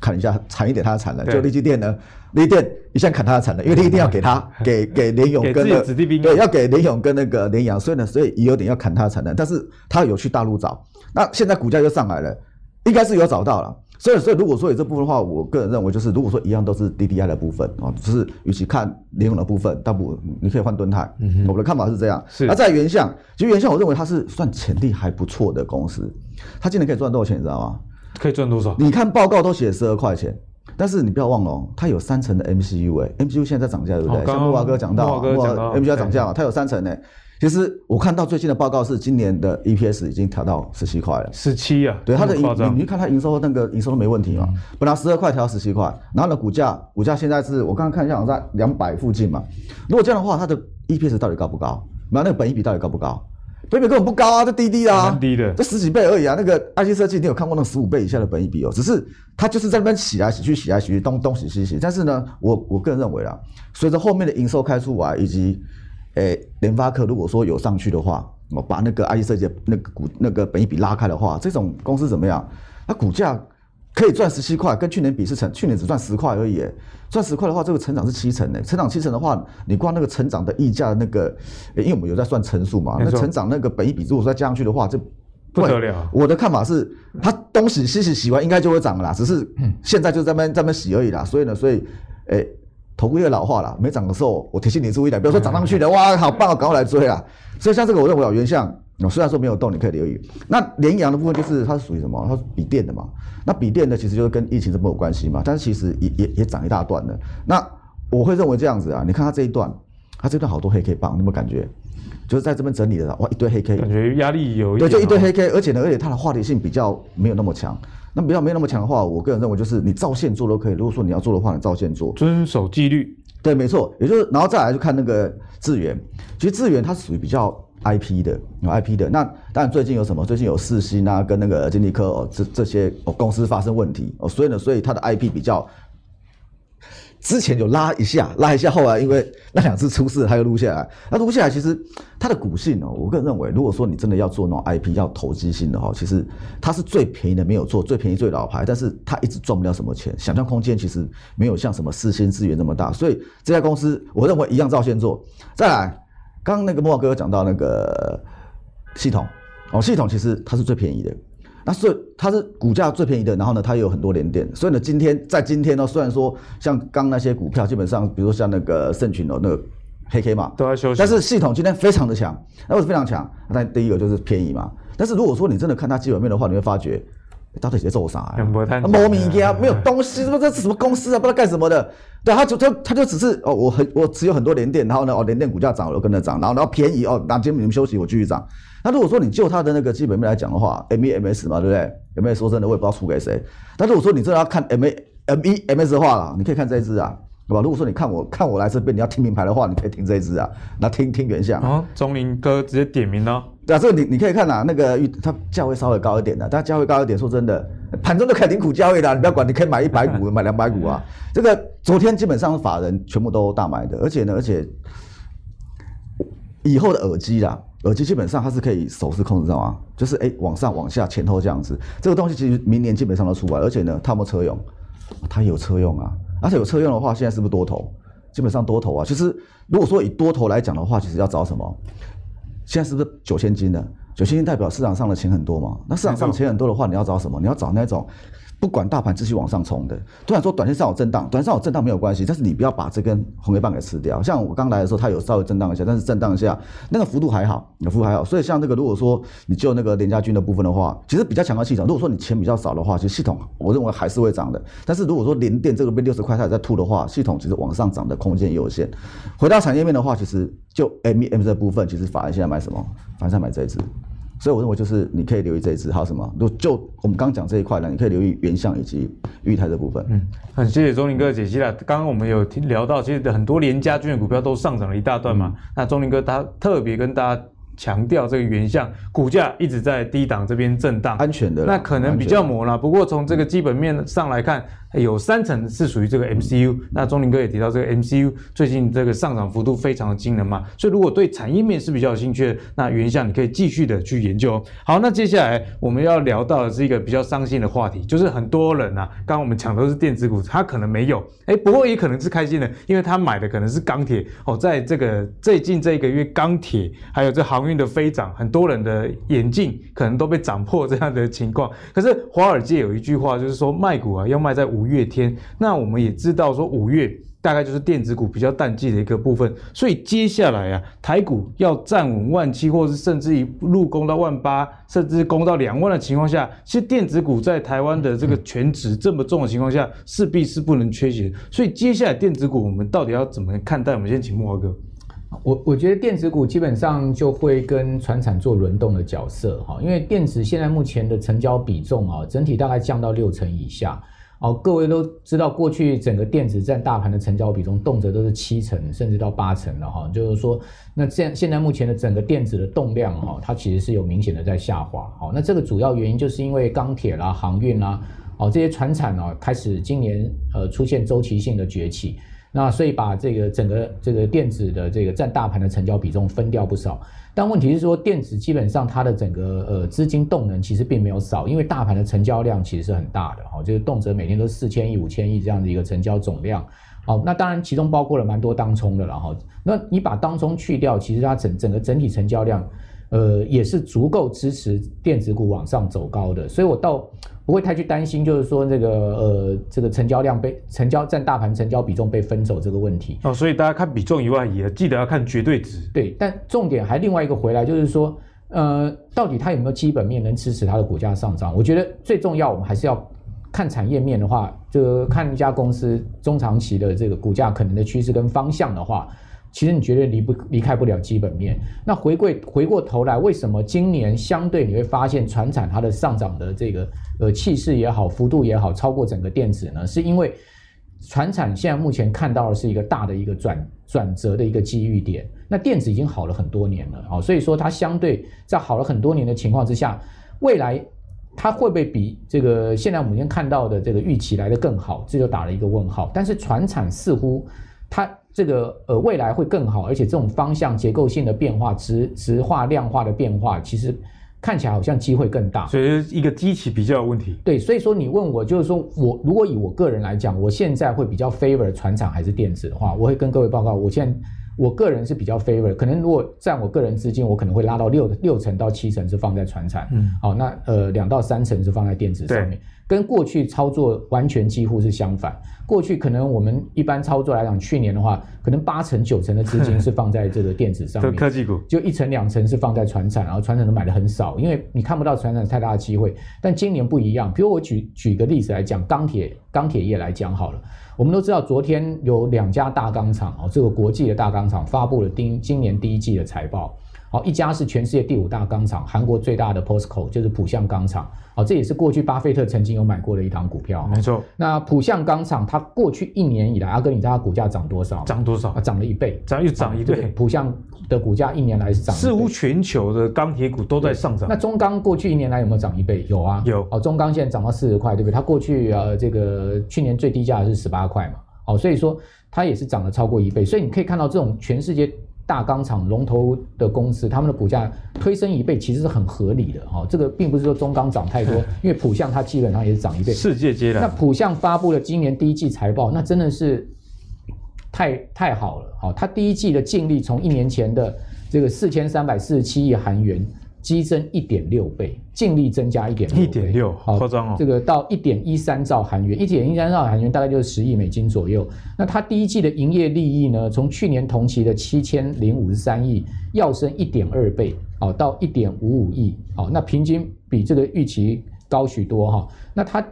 砍一下产一点它的产能。就力积电呢，力电一下砍它的产能，因为力一定要给它给给联咏跟 那个对，要给联咏跟那个联阳，所以呢，所以也有点要砍它的产能，但是它有去大陆找，那现在股价又上来了，应该是有找到了。所以，所以如果说有这部分的话，我个人认为就是，如果说一样都是 DDI 的部分啊，就是与其看联咏的部分，倒不你可以换盾泰。嗯，我的看法是这样。是。那在原相，其实原相我认为它是算潜力还不错的公司，它今年可以赚多少钱，你知道吗？可以赚多少？你看报告都写十二块钱，但是你不要忘了哦，它有三成的 MCU 哎，MCU 现在在涨价，对不对？像木华哥讲到，慕驊 MCU 在涨价嘛，它有三成呢。其实我看到最近的报告是，今年的 EPS 已经调到十七块了。十七啊？对，它的营，你你看它营收那个营收都没问题嘛。嗯、本来十二块调到十七块，然后呢，股价股价现在是我刚刚看一下，好像在两百附近嘛。如果这样的话，它的 EPS 到底高不高？那那个本益比到底高不高？本益比根本不高啊，这低低的啊，低的，这十几倍而已啊。那个 IC 设计，你有看过那十五倍以下的本益比哦？只是它就是在那边洗来洗去，洗来洗去，东东洗西洗。但是呢，我我个人认为啊，随着后面的营收开出来以及诶，联发科如果说有上去的话，我把那个 IC 设计那个股那个本益比拉开的话，这种公司怎么样？它股价可以赚十七块，跟去年比是成，去年只赚十块而已。赚十块的话，这个成长是七成呢。成长七成的话，你光那个成长的溢价那个，因为我们有在算乘数嘛，那成长那个本益比如果再加上去的话，这不得了。我的看法是，它东洗西洗洗完应该就会涨了啦，只是现在就在那边在那边洗而已啦。所以呢，所以诶。头部越老化了，没涨的时候，我提醒你注意点。比如说涨上去的，哇，好棒，赶快来追啊！所以像这个，我认为啊原相，虽然说没有动，你可以留意。那联阳的部分就是它是属于什么？它是笔电的嘛？那笔电呢，其实就是跟疫情是没有关系嘛。但是其实也也也涨一大段的。那我会认为这样子啊，你看它这一段，它这段好多黑 K 棒，你有没有感觉？就是在这边整理的，哇，一堆黑 K，感觉压力有一对，就一堆黑 K，而且呢，而且它的话题性比较没有那么强。那比较没有那么强的话，我个人认为就是你照线做都可以。如果说你要做的话，你照线做，遵守纪律。对，没错，也就是，然后再来就看那个智源，其实智源它是属于比较 IP 的，有 IP 的。那当然最近有什么？最近有世芯啊，跟那个金立科哦，这这些哦公司发生问题哦，所以呢，所以它的 IP 比较。之前有拉一下，拉一下，后来因为那两次出事，它又撸下来。那撸下来，其实它的股性哦，我个人认为，如果说你真的要做那种 IP 要投机性的话，其实它是最便宜的，没有做最便宜最老牌，但是它一直赚不了什么钱，想象空间其实没有像什么世芯资源那么大。所以这家公司，我认为一样照线做。再来，刚刚那个慕驊哥讲到那个系统哦，系统其实它是最便宜的。那是它是股价最便宜的，然后呢，它也有很多连电，所以呢，今天在今天呢，虽然说像刚那些股票，基本上，比如说像那个盛群哦，那个黑 K 嘛，都在休息，但是系统今天非常的强，那为什么非常强？那第一个就是便宜嘛。但是如果说你真的看它基本面的话，你会发觉，到底在做啥呀？莫名其妙，没有东西，这这是什么公司啊？不知道干什么的。对，他就他他就只是哦，我很我持有很多联电，然后呢，哦，联电股价涨了，我跟着涨，然后然后便宜哦，那今天你们休息，我继续涨。那如果说你就它的那个基本面来讲的话，MEMS 嘛，对不对？MEMS 说真的，我也不知道输给谁。但如果说你真的要看 MEMS 的话啦，你可以看这一支啊，对吧？如果说你看我看我来这边，你要听名牌的话，你可以听这一支啊。那听听原相啊，钟林哥直接点名了。对啊，这个你你可以看呐，那个它价位稍微高一点的，但价位高一点，说真的，盘中都可以领股交易的，你不要管，你可以买一百股，买两百股啊。这个昨天基本上法人全部都大买的，而且呢，而且以后的耳机啦。耳机基本上它是可以手势控制，知道吗？就是哎，往上、往下、前后这样子。这个东西其实明年基本上都出来，而且呢，它有没有车用？它有车用啊！而且有车用的话，现在是不是多头？基本上多头啊。其实如果说以多头来讲的话，其实要找什么？现在是不是九千金的？九千金代表市场上的钱很多嘛？那市场上钱很多的话，你要找什么？你要找那种。不管大盘继续往上冲的，突然说短线上有震荡，短线上有震荡没有关系，但是你不要把这根红黑棒给吃掉。像我刚来的时候，它有稍微震荡一下，但是震荡一下那个幅度还好，那幅度还好。所以像这个，如果说你就那个联嘉军的部分的话，其实比较强的系统。如果说你钱比较少的话，其实系统我认为还是会涨的。但是如果说零电这个被六十块它也在吐的话，系统其实往上涨的空间也有限。回到产业面的话，其实就 MEM 这部分，其实法人现在买什么？法人现在买这一支。所以我认为就是你可以留意这一支，还有什么？就就我们刚刚讲这一块呢，你可以留意原相以及裕泰这部分。嗯，很谢谢钟林哥的解析了。刚刚我们有听聊到，其实很多联嘉军的股票都上涨了一大段嘛。嗯、那钟林哥他特别跟大家。强调这个原相股价一直在低档这边震荡，安全的，那可能比较磨了。不过从这个基本面上来看，有三成是属于这个 MCU。那钟林哥也提到这个 MCU 最近这个上涨幅度非常的惊人嘛，所以如果对产业面是比较有兴趣的，那原相你可以继续的去研究。好，那接下来我们要聊到的是一个比较伤心的话题，就是很多人啊，刚刚我们讲都是电子股，他可能没有，哎，不过也可能是开心的，因为他买的可能是钢铁哦，在这个最近这一个月，钢铁还有这航运的飞涨，很多人的眼镜可能都被涨破这样的情况。可是华尔街有一句话，就是说卖股啊要卖在五五月天。那我们也知道说五月大概就是电子股比较淡季的一个部分，所以接下来啊台股要站稳万七，或是甚至一路攻到万八，甚至攻到两万的情况下，其实电子股在台湾的这个全值这么重的情况下，势必是不能缺席。所以接下来电子股我们到底要怎么看待？我们先请慕驊哥。我我觉得电子股基本上就会跟船产做轮动的角色哈，因为电子现在目前的成交比重啊，整体大概降到六成以下。哦，各位都知道，过去整个电子占大盘的成交比重，动辄都是七成甚至到八成了哈。就是说，那现现在目前的整个电子的动量哈，它其实是有明显的在下滑。好，那这个主要原因就是因为钢铁啦、航运啦，哦这些船产啊开始今年呃出现周期性的崛起。那所以把这个整个这个电子的这个占大盘的成交比重分掉不少，但问题是说电子基本上它的整个呃资金动能其实并没有少，因为大盘的成交量其实是很大的哈，就是动辄每天都四千亿、五千亿这样的一个成交总量。好，那当然其中包括了蛮多当冲的了哈。那你把当冲去掉，其实它整整个整体成交量，呃也是足够支持电子股往上走高的，所以我到。不会太去担心，就是说这个呃，这个成交量被成交占大盘成交比重被分走这个问题哦。所以大家看比重以外，也记得要看绝对值。对，但重点还另外一个回来，就是说，呃，到底它有没有基本面能支持它的股价上涨？我觉得最重要，我们还是要看产业面的话，这个看一家公司中长期的这个股价可能的趋势跟方向的话。其实你绝对离不离开不了基本面。那回归回过头来，为什么今年相对你会发现传产它的上涨的这个呃气势也好，幅度也好，超过整个电子呢？是因为传产现在目前看到的是一个大的一个转转折的一个机遇点。那电子已经好了很多年了啊，所以说它相对在好了很多年的情况之下，未来它会不会比这个现在我们先看到的这个预期来得更好？这就打了一个问号。但是传产似乎它。这个呃未来会更好，而且这种方向结构性的变化、直直化、量化的变化，其实看起来好像机会更大。所以一个机器比较有问题。对，所以说你问我，就是说我如果以我个人来讲，我现在会比较 favor 船厂还是电子的话，我会跟各位报告，我现在。我个人是比较 favor，可能如果占我个人资金，我可能会拉到六六成到七成是放在船产，嗯，好，那呃两到三成是放在电子上面，跟过去操作完全几乎是相反。过去可能我们一般操作来讲，去年的话，可能八成九成的资金是放在这个电子上面，科技股就一成两成是放在船产，然后船产都买的很少，因为你看不到船产太大的机会。但今年不一样，比如我举举个例子来讲，钢铁钢铁业来讲好了。我们都知道，昨天有两家大钢厂哦，这个国际的大钢厂发布了今今年第一季的财报。好，一家是全世界第五大钢厂，韩国最大的 POSCO 就是浦项钢厂。好，这也是过去巴菲特曾经有买过的一档股票。没错。那浦项钢厂它过去一年以来，阿哥，你知道它股价涨多少？涨多少？啊，涨了一倍，涨又涨一倍。浦项的股价一年来是涨。似乎全球的钢铁股都在上涨。那中钢过去一年来有没有涨一倍？有啊，有。哦，中钢现在涨到四十块，对不对？它过去呃这个去年最低价是十八块嘛。哦，所以说它也是涨了超过一倍。所以你可以看到这种全世界。大钢厂龙头的公司，他们的股价推升一倍，其实是很合理的哈。这个并不是说中钢涨太多，因为浦项它基本上也是涨一倍。世界接了。那浦项发布了今年第一季财报，那真的是太太好了。哦，它第一季的净利从一年前的这个四千三百四十七亿韩元。激增一点六倍，净利增加一点六倍，一点六，好夸张哦。这个到一点一三兆韩元，一点一三兆韩元大概就是十亿美金左右。那它第一季的营业利益呢，从去年同期的七千零五十三亿，要升一点二倍，哦，到一点五五亿，哦，那平均比这个预期高许多哈。那它，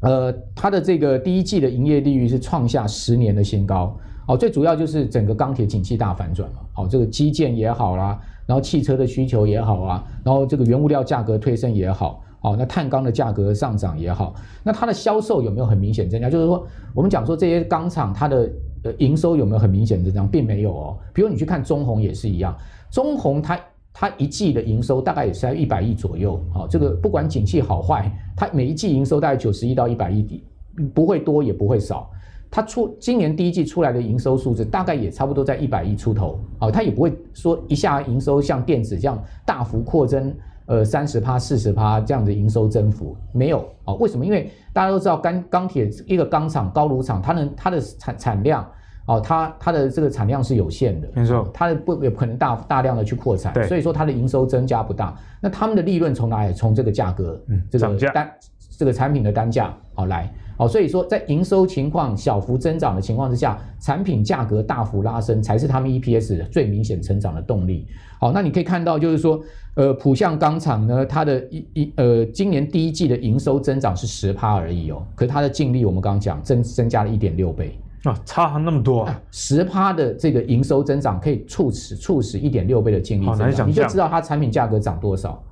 呃，它的这个第一季的营业利率是创下十年的新高。哦，最主要就是整个钢铁景气大反转嘛。好，这个基建也好啦，然后汽车的需求也好啊，然后这个原物料价格推升也好，好，那碳钢的价格上涨也好，那它的销售有没有很明显增加？就是说，我们讲说这些钢厂它的呃营收有没有很明显增长，并没有哦。比如你去看中红也是一样，中红它它一季的营收大概也是在一百亿左右。好，这个不管景气好坏，它每一季营收大概九十亿到一百亿，不会多也不会少。它出今年第一季出来的营收数字大概也差不多在一百亿出头，哦，它也不会说一下营收像电子这样大幅扩增，呃，三十趴、四十趴这样的营收增幅没有啊？为什么？因为大家都知道钢钢铁一个钢厂高炉厂，它能它的产产量哦，它它的这个产量是有限的，没错，它的不也不可能大大量的去扩产，对所以说它的营收增加不大。那他们的利润从哪里？从这个价格，嗯，这个单这个产品的单价好来。好，所以说在营收情况小幅增长的情况之下，产品价格大幅拉升，才是他们 EPS 最明显成长的动力。好，那你可以看到，就是说，呃，浦项钢厂呢，它的一一呃，今年第一季的营收增长是十趴而已哦，可是它的净利我们刚刚讲增增加了一点六倍。啊，差那么多，啊，十趴的这个营收增长可以促使促使一点六倍的净利增长，你就知道它产品价格涨多少。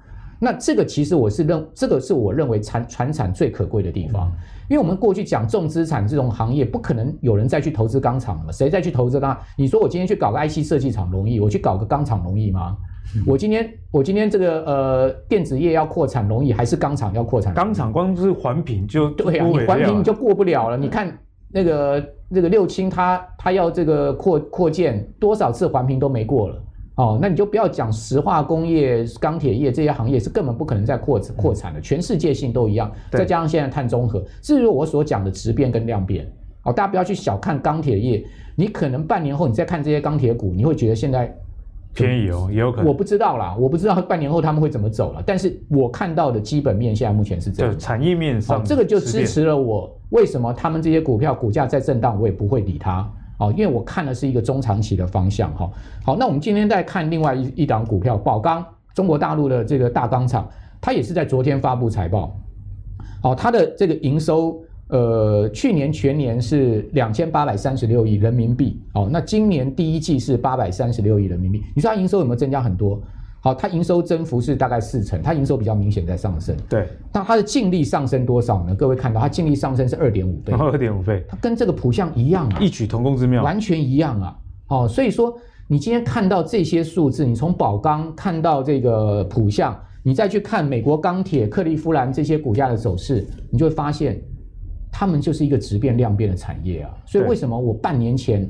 那这个其实我是认，这个是我认为产传产最可贵的地方，因为我们过去讲重资产这种行业，不可能有人再去投资钢厂了，谁再去投资钢？你说我今天去搞个 IC 设计厂容易，我去搞个钢厂容易吗？嗯、我今天我今天这个呃电子业要扩产容易，还是钢厂要扩产？钢厂光是环评就对啊，你环评你就过不了了。你看那个那个六轻，他他要这个扩扩建多少次环评都没过了。哦，那你就不要讲石化工业、钢铁业这些行业是根本不可能再扩扩产的，全世界性都一样。再加上现在碳中和，至于我所讲的质变跟量变，哦，大家不要去小看钢铁业，你可能半年后你再看这些钢铁股，你会觉得现在便宜哦，也有可能。我不知道啦，我不知道半年后他们会怎么走了，但是我看到的基本面现在目前是这样。产业面上，哦，这个就支持了我为什么他们这些股票股价在震荡，我也不会理它。哦，因为我看的是一个中长期的方向哈。好，那我们今天再看另外一一档股票，宝钢，中国大陆的这个大钢厂，它也是在昨天发布财报。好，它的这个营收，呃，去年全年是两千八百三十六亿人民币。哦，那今年第一季是八百三十六亿人民币。你说它营收有没有增加很多？好，它营收增幅是大概四成，它营收比较明显在上升。对，那它的净利上升多少呢？各位看到它净利上升是二点五倍，二点五倍，它跟这个普项一样啊，异曲同工之妙，完全一样啊。哦，所以说你今天看到这些数字，你从宝钢看到这个普项，你再去看美国钢铁、克利夫兰这些股价的走势，你就会发现，他们就是一个质变量变的产业啊。所以为什么我半年前？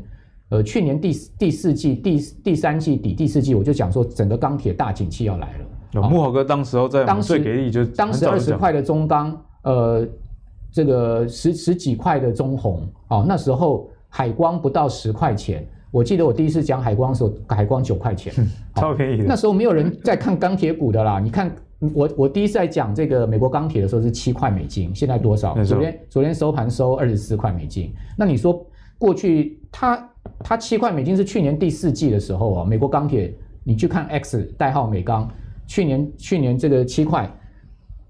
呃，去年第第四季、第第三季底、第四季，我就讲说整个钢铁大景气要来了。慕郝哥当时候在当时给力就当时二十块的中钢，呃，这个十十几块的中红，哦，那时候海光不到十块钱。我记得我第一次讲海光的时候，海光九块钱，超便宜的。那时候没有人在看钢铁股的啦。你看我我第一次在讲这个美国钢铁的时候是七块美金，现在多少？昨天昨天收盘收二十四块美金。那你说过去它？它七块美金是去年第四季的时候啊，美国钢铁，你去看 X 代号美钢，去年去年这个七块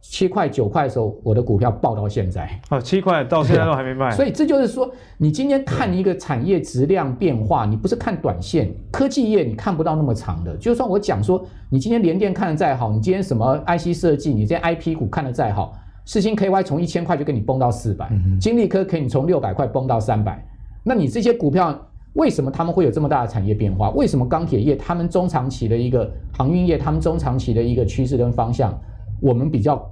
七块九块的时候，我的股票爆到现在啊，七块到现在都还没卖。所以这就是说，你今天看一个产业质量变化，你不是看短线，科技业你看不到那么长的。就算我讲说，你今天联电看的再好，你今天什么 IC 设计，你这些 IP 股看的再好，世星 KY 从一千块就给你崩到四百，金利科可以从六百块崩到三百，那你这些股票。为什么他们会有这么大的产业变化？为什么钢铁业他们中长期的一个航运业，他们中长期的一个趋势跟方向，我们比较，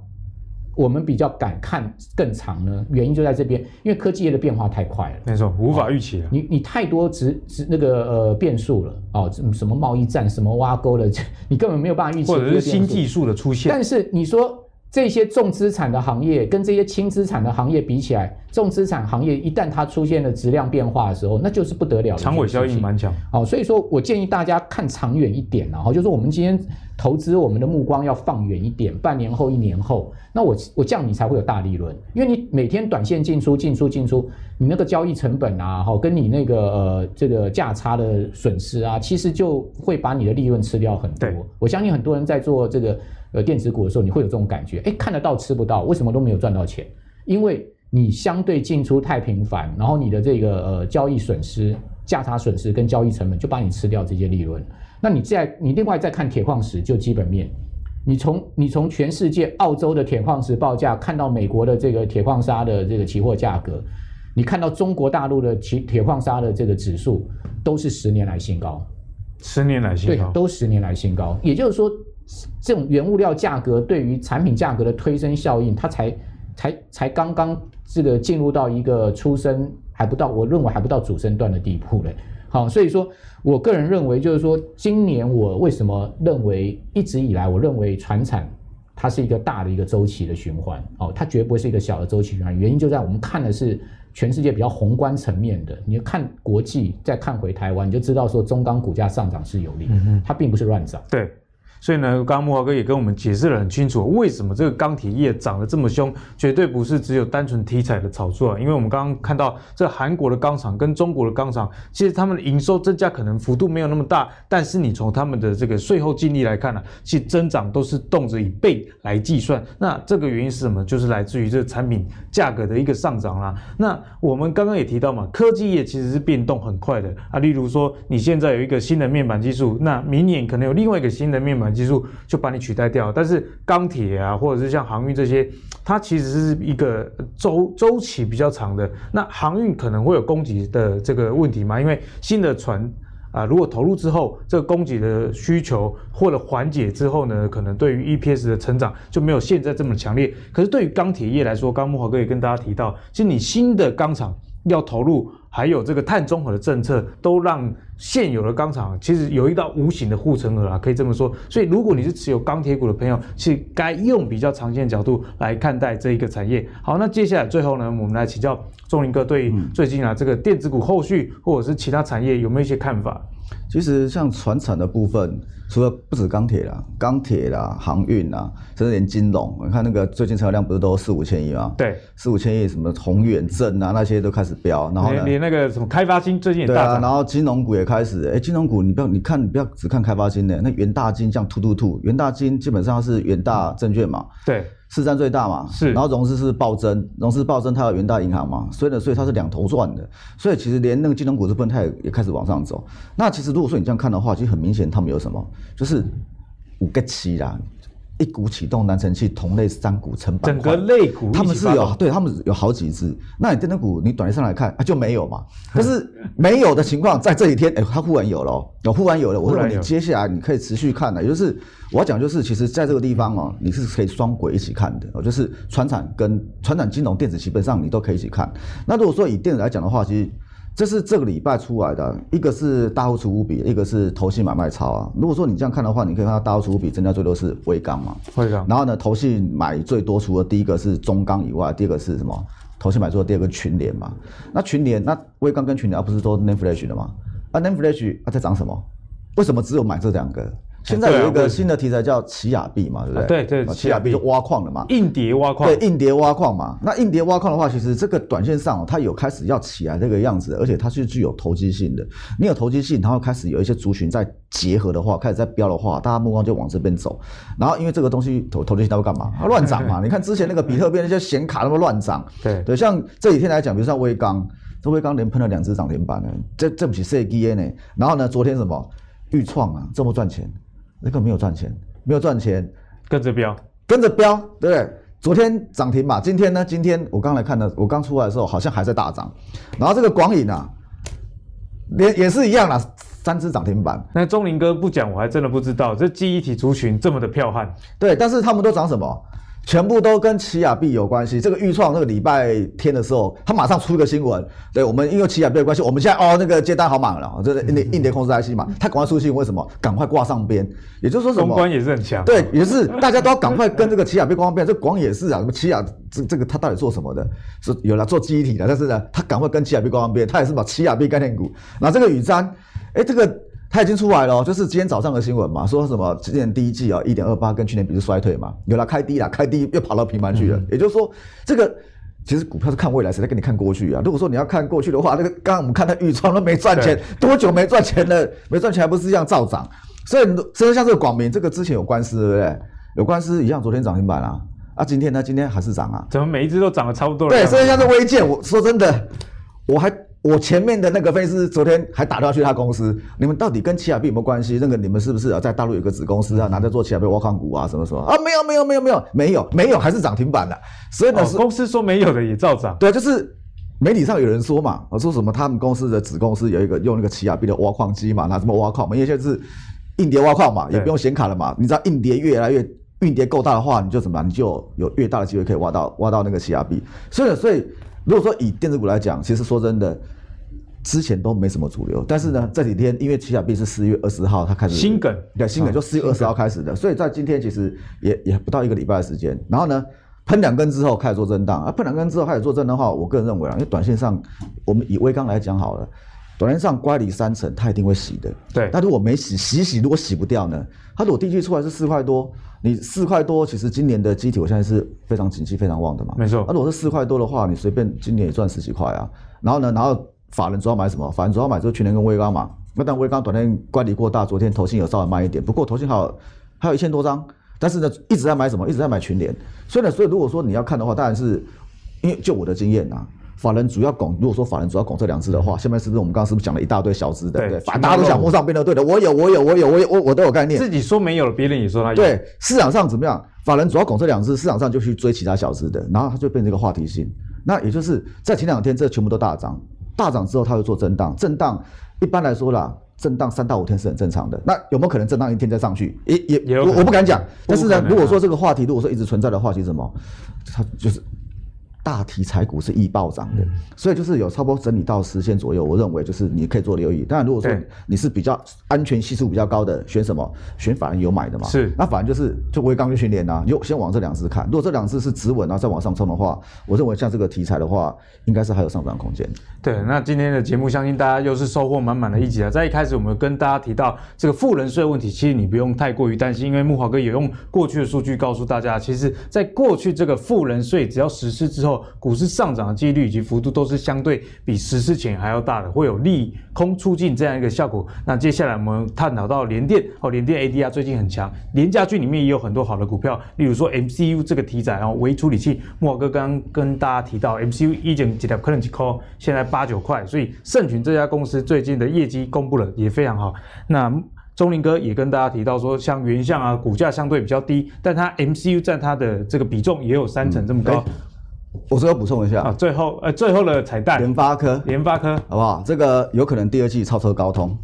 我们比较敢看更长呢？原因就在这边，因为科技业的变化太快了，没错，无法预期了。你你太多只只那个呃变数了哦，什么贸易战，什么挖沟的，你根本没有办法预期。或者是新技术的出现。但是你说。这些重资产的行业跟这些轻资产的行业比起来，重资产行业一旦它出现了质量变化的时候，那就是不得了的。长尾效应蛮强。好，所以说我建议大家看长远一点，然后就是我们今天投资我们的目光要放远一点，半年后、一年后，那我我这样你才会有大利润，因为你每天短线进出、进出、进出，你那个交易成本啊，哈，跟你那个呃这个价差的损失啊，其实就会把你的利润吃掉很多。我相信很多人在做这个。呃，电子股的时候，你会有这种感觉，哎，看得到吃不到，为什么都没有赚到钱？因为你相对进出太频繁，然后你的这个呃交易损失、价差损失跟交易成本就把你吃掉这些利润。那你再你另外再看铁矿石，就基本面，你从你从全世界澳洲的铁矿石报价看到美国的这个铁矿砂的这个期货价格，你看到中国大陆的铁铁矿砂的这个指数都是十年来新高，十年来新高，对，都十年来新高，也就是说。这种原物料价格对于产品价格的推升效应，它才才才刚刚这个进入到一个出生还不到，我认为还不到主升段的地步嘞。好，所以说我个人认为，就是说今年我为什么认为一直以来我认为传产它是一个大的一个周期的循环哦，它绝不会是一个小的周期循环。原因就在我们看的是全世界比较宏观层面的，你看国际再看回台湾，你就知道说中钢股价上涨是有利，它并不是乱涨。对。所以呢，刚刚木华哥也跟我们解释了很清楚，为什么这个钢铁业涨得这么凶，绝对不是只有单纯题材的炒作啊。因为我们刚刚看到这韩国的钢厂跟中国的钢厂，其实他们的营收增加可能幅度没有那么大，但是你从他们的这个税后净利来看呢、其实增长都是动辄以倍来计算。那这个原因是什么？就是来自于这个产品价格的一个上涨啦。那我们刚刚也提到嘛，科技业其实是变动很快的啊。例如说，你现在有一个新的面板技术，那明年可能有另外一个新的面板技术就把你取代掉，但是钢铁啊，或者是像航运这些，它其实是一个周周期比较长的。那航运可能会有供给的这个问题嘛？因为新的船啊，如果投入之后，这个供给的需求或者缓解之后呢，可能对于 EPS 的成长就没有现在这么强烈。可是对于钢铁业来说，刚木华哥也跟大家提到，其实你新的钢厂要投入。还有这个碳中和的政策，都让现有的钢厂其实有一道无形的护城河啊，可以这么说。所以，如果你是持有钢铁股的朋友，是该用比较长线的角度来看待这一个产业。好，那接下来最后呢，我们来请教钟林哥，对最近啊这个电子股后续或者是其他产业有没有一些看法？其实像船产的部分，除了不止钢铁啦，钢铁啦、航运啦，甚至连金融，你看那个最近成交量不是都四五千亿吗？对，四五千亿，什么宏远正啊那些都开始飙，然后呢，连那个什么开发金最近也大涨，啊，然后金融股也开始，哎，金融股你不要，你看你不要只看开发金的，那元大金这样突突突，元大金基本上是元大证券嘛，对。市占最大嘛，是，然后融资是暴增，融资暴增，它有元大银行嘛，所以呢，所以它是两头赚的，所以其实连那个金融股这部分它也也开始往上走。那其实如果说你这样看的话，其实很明显他们有什么，就是五个七啦。一股启动南城器同类三股成板块，整个类股他们是有对他们有好几只。那你电灯股，你短线上来看啊就没有嘛？可是没有的情况，在这几天，哎、欸，它忽然有了，有忽然有了。我说你接下来你可以持续看的，也就是我要讲，就是其实在这个地方哦，你是可以双轨一起看的，就是传产跟传产金融电子基本上你都可以一起看。那如果说以电子来讲的话，其实。这是这个礼拜出来的，一个是大户持股比，一个是投信买卖超啊。如果说你这样看的话，你可以看到大户持股比增加最多是威刚嘛，威刚。然后呢，投信买最多，除了第一个是中钢以外，第二个是什么？投信买最多第二个群联嘛。那群联，那威刚跟群联，而不是说 NAND Flash 的吗？啊 n a m e Flash 啊在涨什么？为什么只有买这两个？现在有一个新的题材叫奇亚币嘛，对不对？对对，奇亚币就挖矿了嘛，硬碟挖矿。对，硬碟挖矿嘛。那硬碟挖矿的话，其实这个短线上它有开始要起来这个样子，而且它是具有投机性的。你有投机性，然后开始有一些族群在结合的话，开始在飙的话，大家目光就往这边走。然后因为这个东西投投机性它会干嘛？它乱涨嘛。你看之前那个比特币那些显卡那么乱涨，对对，像这几天来讲，比如像威刚，这威刚连喷了两只涨停板呢，这这不起 C D N 呢。然后呢，昨天什么预创啊，这么赚钱。那个没有赚钱，没有赚钱，跟着飙，跟着飙，对不对？昨天涨停嘛，今天呢？今天我刚来看的，我刚出来的时候好像还在大涨。然后这个广影啊，也也是一样啦，三只涨停板。那钟林哥不讲，我还真的不知道这记忆体族群这么的彪悍。对，但是他们都涨什么？全部都跟奇亚币有关系。这个预创那个礼拜天的时候，他马上出一个新闻，对我们因为奇亚币有关系，我们现在哦那个接单好满了，就是硬碟硬碟控制 IC 嘛，他赶快出新闻，为什么？赶快挂上边，也就是说什么？公关也是很强。对，也是大家都要赶快跟这个奇亚币挂上边。这广也是啊，什么奇亚这这个他到底做什么的？是有了做记忆体的，但是呢，他赶快跟奇亚币挂上边，他也是把奇亚币概念股。那这个宇瞻，哎这个。它已经出来了，就是今天早上的新闻嘛，说什么今年第一季啊，一点二八跟去年比是衰退嘛，有了开低了，开低又跑到平盘去了，嗯、也就是说，这个其实股票是看未来，谁在跟你看过去啊？如果说你要看过去的话，那个刚刚我们看它预创都没赚钱，多久没赚钱了？没赚钱还不是一样照涨？所以，甚至像这个广明，这个之前有官司，对不对？有官司一样，昨天涨停板啊，啊，今天呢？今天还是涨啊？怎么每一只都涨得差不多？对，甚至像这微健，我说真的，我还。我前面的那个分析师昨天还打电话去他公司，你们到底跟奇亚币有没有关系？那个你们是不是啊，在大陆有个子公司啊，拿着做奇亚币挖矿股啊，什么什么啊？没有没有没有没有没有没有，还是涨停板的。所以呢，哦、公司说没有的也照涨。对，就是媒体上有人说嘛，我说什么他们公司的子公司有一个用那个奇亚币的挖矿机嘛，拿什么挖矿嘛？因为现在是硬碟挖矿嘛，也不用显卡了嘛。你知道硬碟越来越硬碟够大的话，你就怎么？你就有越大的机会可以挖到挖到那个奇亚币。所以所以如果说以电子股来讲，其实说真的。之前都没什么主流，但是呢，这几天因为奇小币是四月二十号它开始新梗，对，新梗就四月二十号开始的，所以在今天其实也也不到一个礼拜的时间。然后呢，喷两根之后开始做震荡，啊，喷两根之后开始做震荡的话，我个人认为啊，因为短线上我们以微刚来讲好了，短线上乖离三成，它一定会洗的。对，那如果没洗，洗洗如果洗不掉呢？它如果第一季出来是四块多，你四块多，其实今年的机体我现在是非常景气非常旺的嘛。没错。那如果是四块多的话，你随便今年也赚十几块啊。然后呢，然后法人主要买什么？法人主要买就是群联跟威刚嘛。那但威刚短线乖离过大，昨天投信有稍微慢一点，不过投信还有还有一千多张，但是呢一直在买什么？一直在买群联。所以呢，所以如果说你要看的话，当然是因为就我的经验啊。法人主要拱，如果说法人主要拱这两只的话，下面是不是我们刚刚是不是讲了一大堆小资的？对，对，反正大家都想摸上边的，对的。我有，我有，我有，我有，我我都有概念。自己说没有了，别人也说他有。对，市场上怎么样？法人主要拱这两只，市场上就去追其他小资的，然后它就变成一个话题性。那也就是在前两天，这全部都大涨，大涨之后它会做震荡，震荡一般来说啦，震荡三到五天是很正常的。那有没有可能震荡一天再上去？也也，也我我不敢讲。但是呢，如果说这个话题如果说一直存在的话，其实什么，它就是。大题材股是易暴涨的，所以就是有差不多整理到十线左右，我认为就是你可以做留意。当然，如果说你是比较安全系数比较高的，选什么？选反而有买的嘛？是。那反正就是就威刚就训练啊，就先往这两只看。如果这两只是止稳，然后再往上冲的话，我认为像这个题材的话，应该是还有上涨空间。对，那今天的节目相信大家又是收获满满的一集啊。在一开始我们跟大家提到这个富人税问题，其实你不用太过于担心，因为木华哥也用过去的数据告诉大家，其实在过去这个富人税只要实施之后，股市上涨的几率以及幅度都是相对比实施前还要大的，会有利空出尽这样一个效果。那接下来我们探讨到联电哦，联电 ADR 最近很强，廉价军里面也有很多好的股票，例如说 MCU 这个题材哦，微处理器，木华哥刚刚跟大家提到 MCU 已经几条可能几块，现在八九块，所以盛群这家公司最近的业绩公布了也非常好。那钟林哥也跟大家提到说，像原相啊，股价相对比较低，但它 MCU 占它的这个比重也有三成这么高。嗯我最后补充一下啊，最后呃，最后的彩蛋，联发科，联发科，好不好？这个有可能第二季超车高通。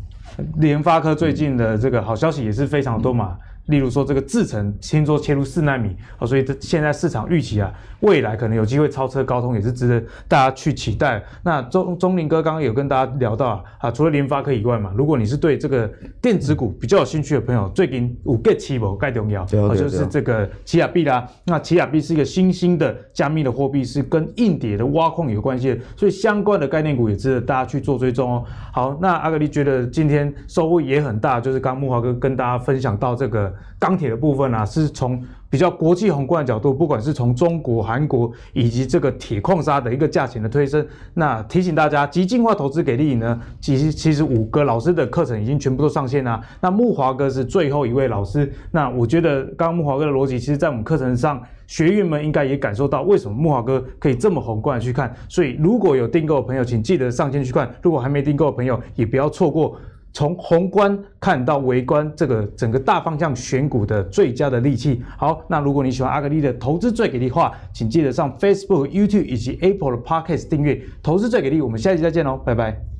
联发科最近的这个好消息也是非常多嘛。嗯例如说这个制程，听说切入四纳米，所以这现在市场预期啊，未来可能有机会超车高通，也是值得大家去期待。那钟钟林哥刚刚有跟大家聊到啊，啊，除了联发科以外嘛，如果你是对这个电子股比较有兴趣的朋友，最近五个期宝盖重要，就是这个奇亚币啦。那奇亚币是一个新兴的加密的货币，是跟硬碟的挖矿有关系的，所以相关的概念股也值得大家去做追踪哦。好，那阿格力觉得今天收获也很大，就是刚木华哥跟大家分享到这个。钢铁的部分啊，是从比较国际宏观的角度，不管是从中国、韩国以及这个铁矿砂的一个价钱的推升，那提醒大家，极进化投资给力呢，其实其实五个老师的课程已经全部都上线了。那木华哥是最后一位老师，那我觉得刚刚木华哥的逻辑，其实在我们课程上，学员们应该也感受到为什么木华哥可以这么宏观的去看。所以如果有订购的朋友，请记得上线去看；如果还没订购的朋友，也不要错过。从宏观看到微观，这个整个大方向选股的最佳的利器。好，那如果你喜欢阿格力的投资最给力的话，请记得上 Facebook、YouTube 以及 Apple 的 Podcast 订阅。投资最给力，我们下期再见喽，拜拜。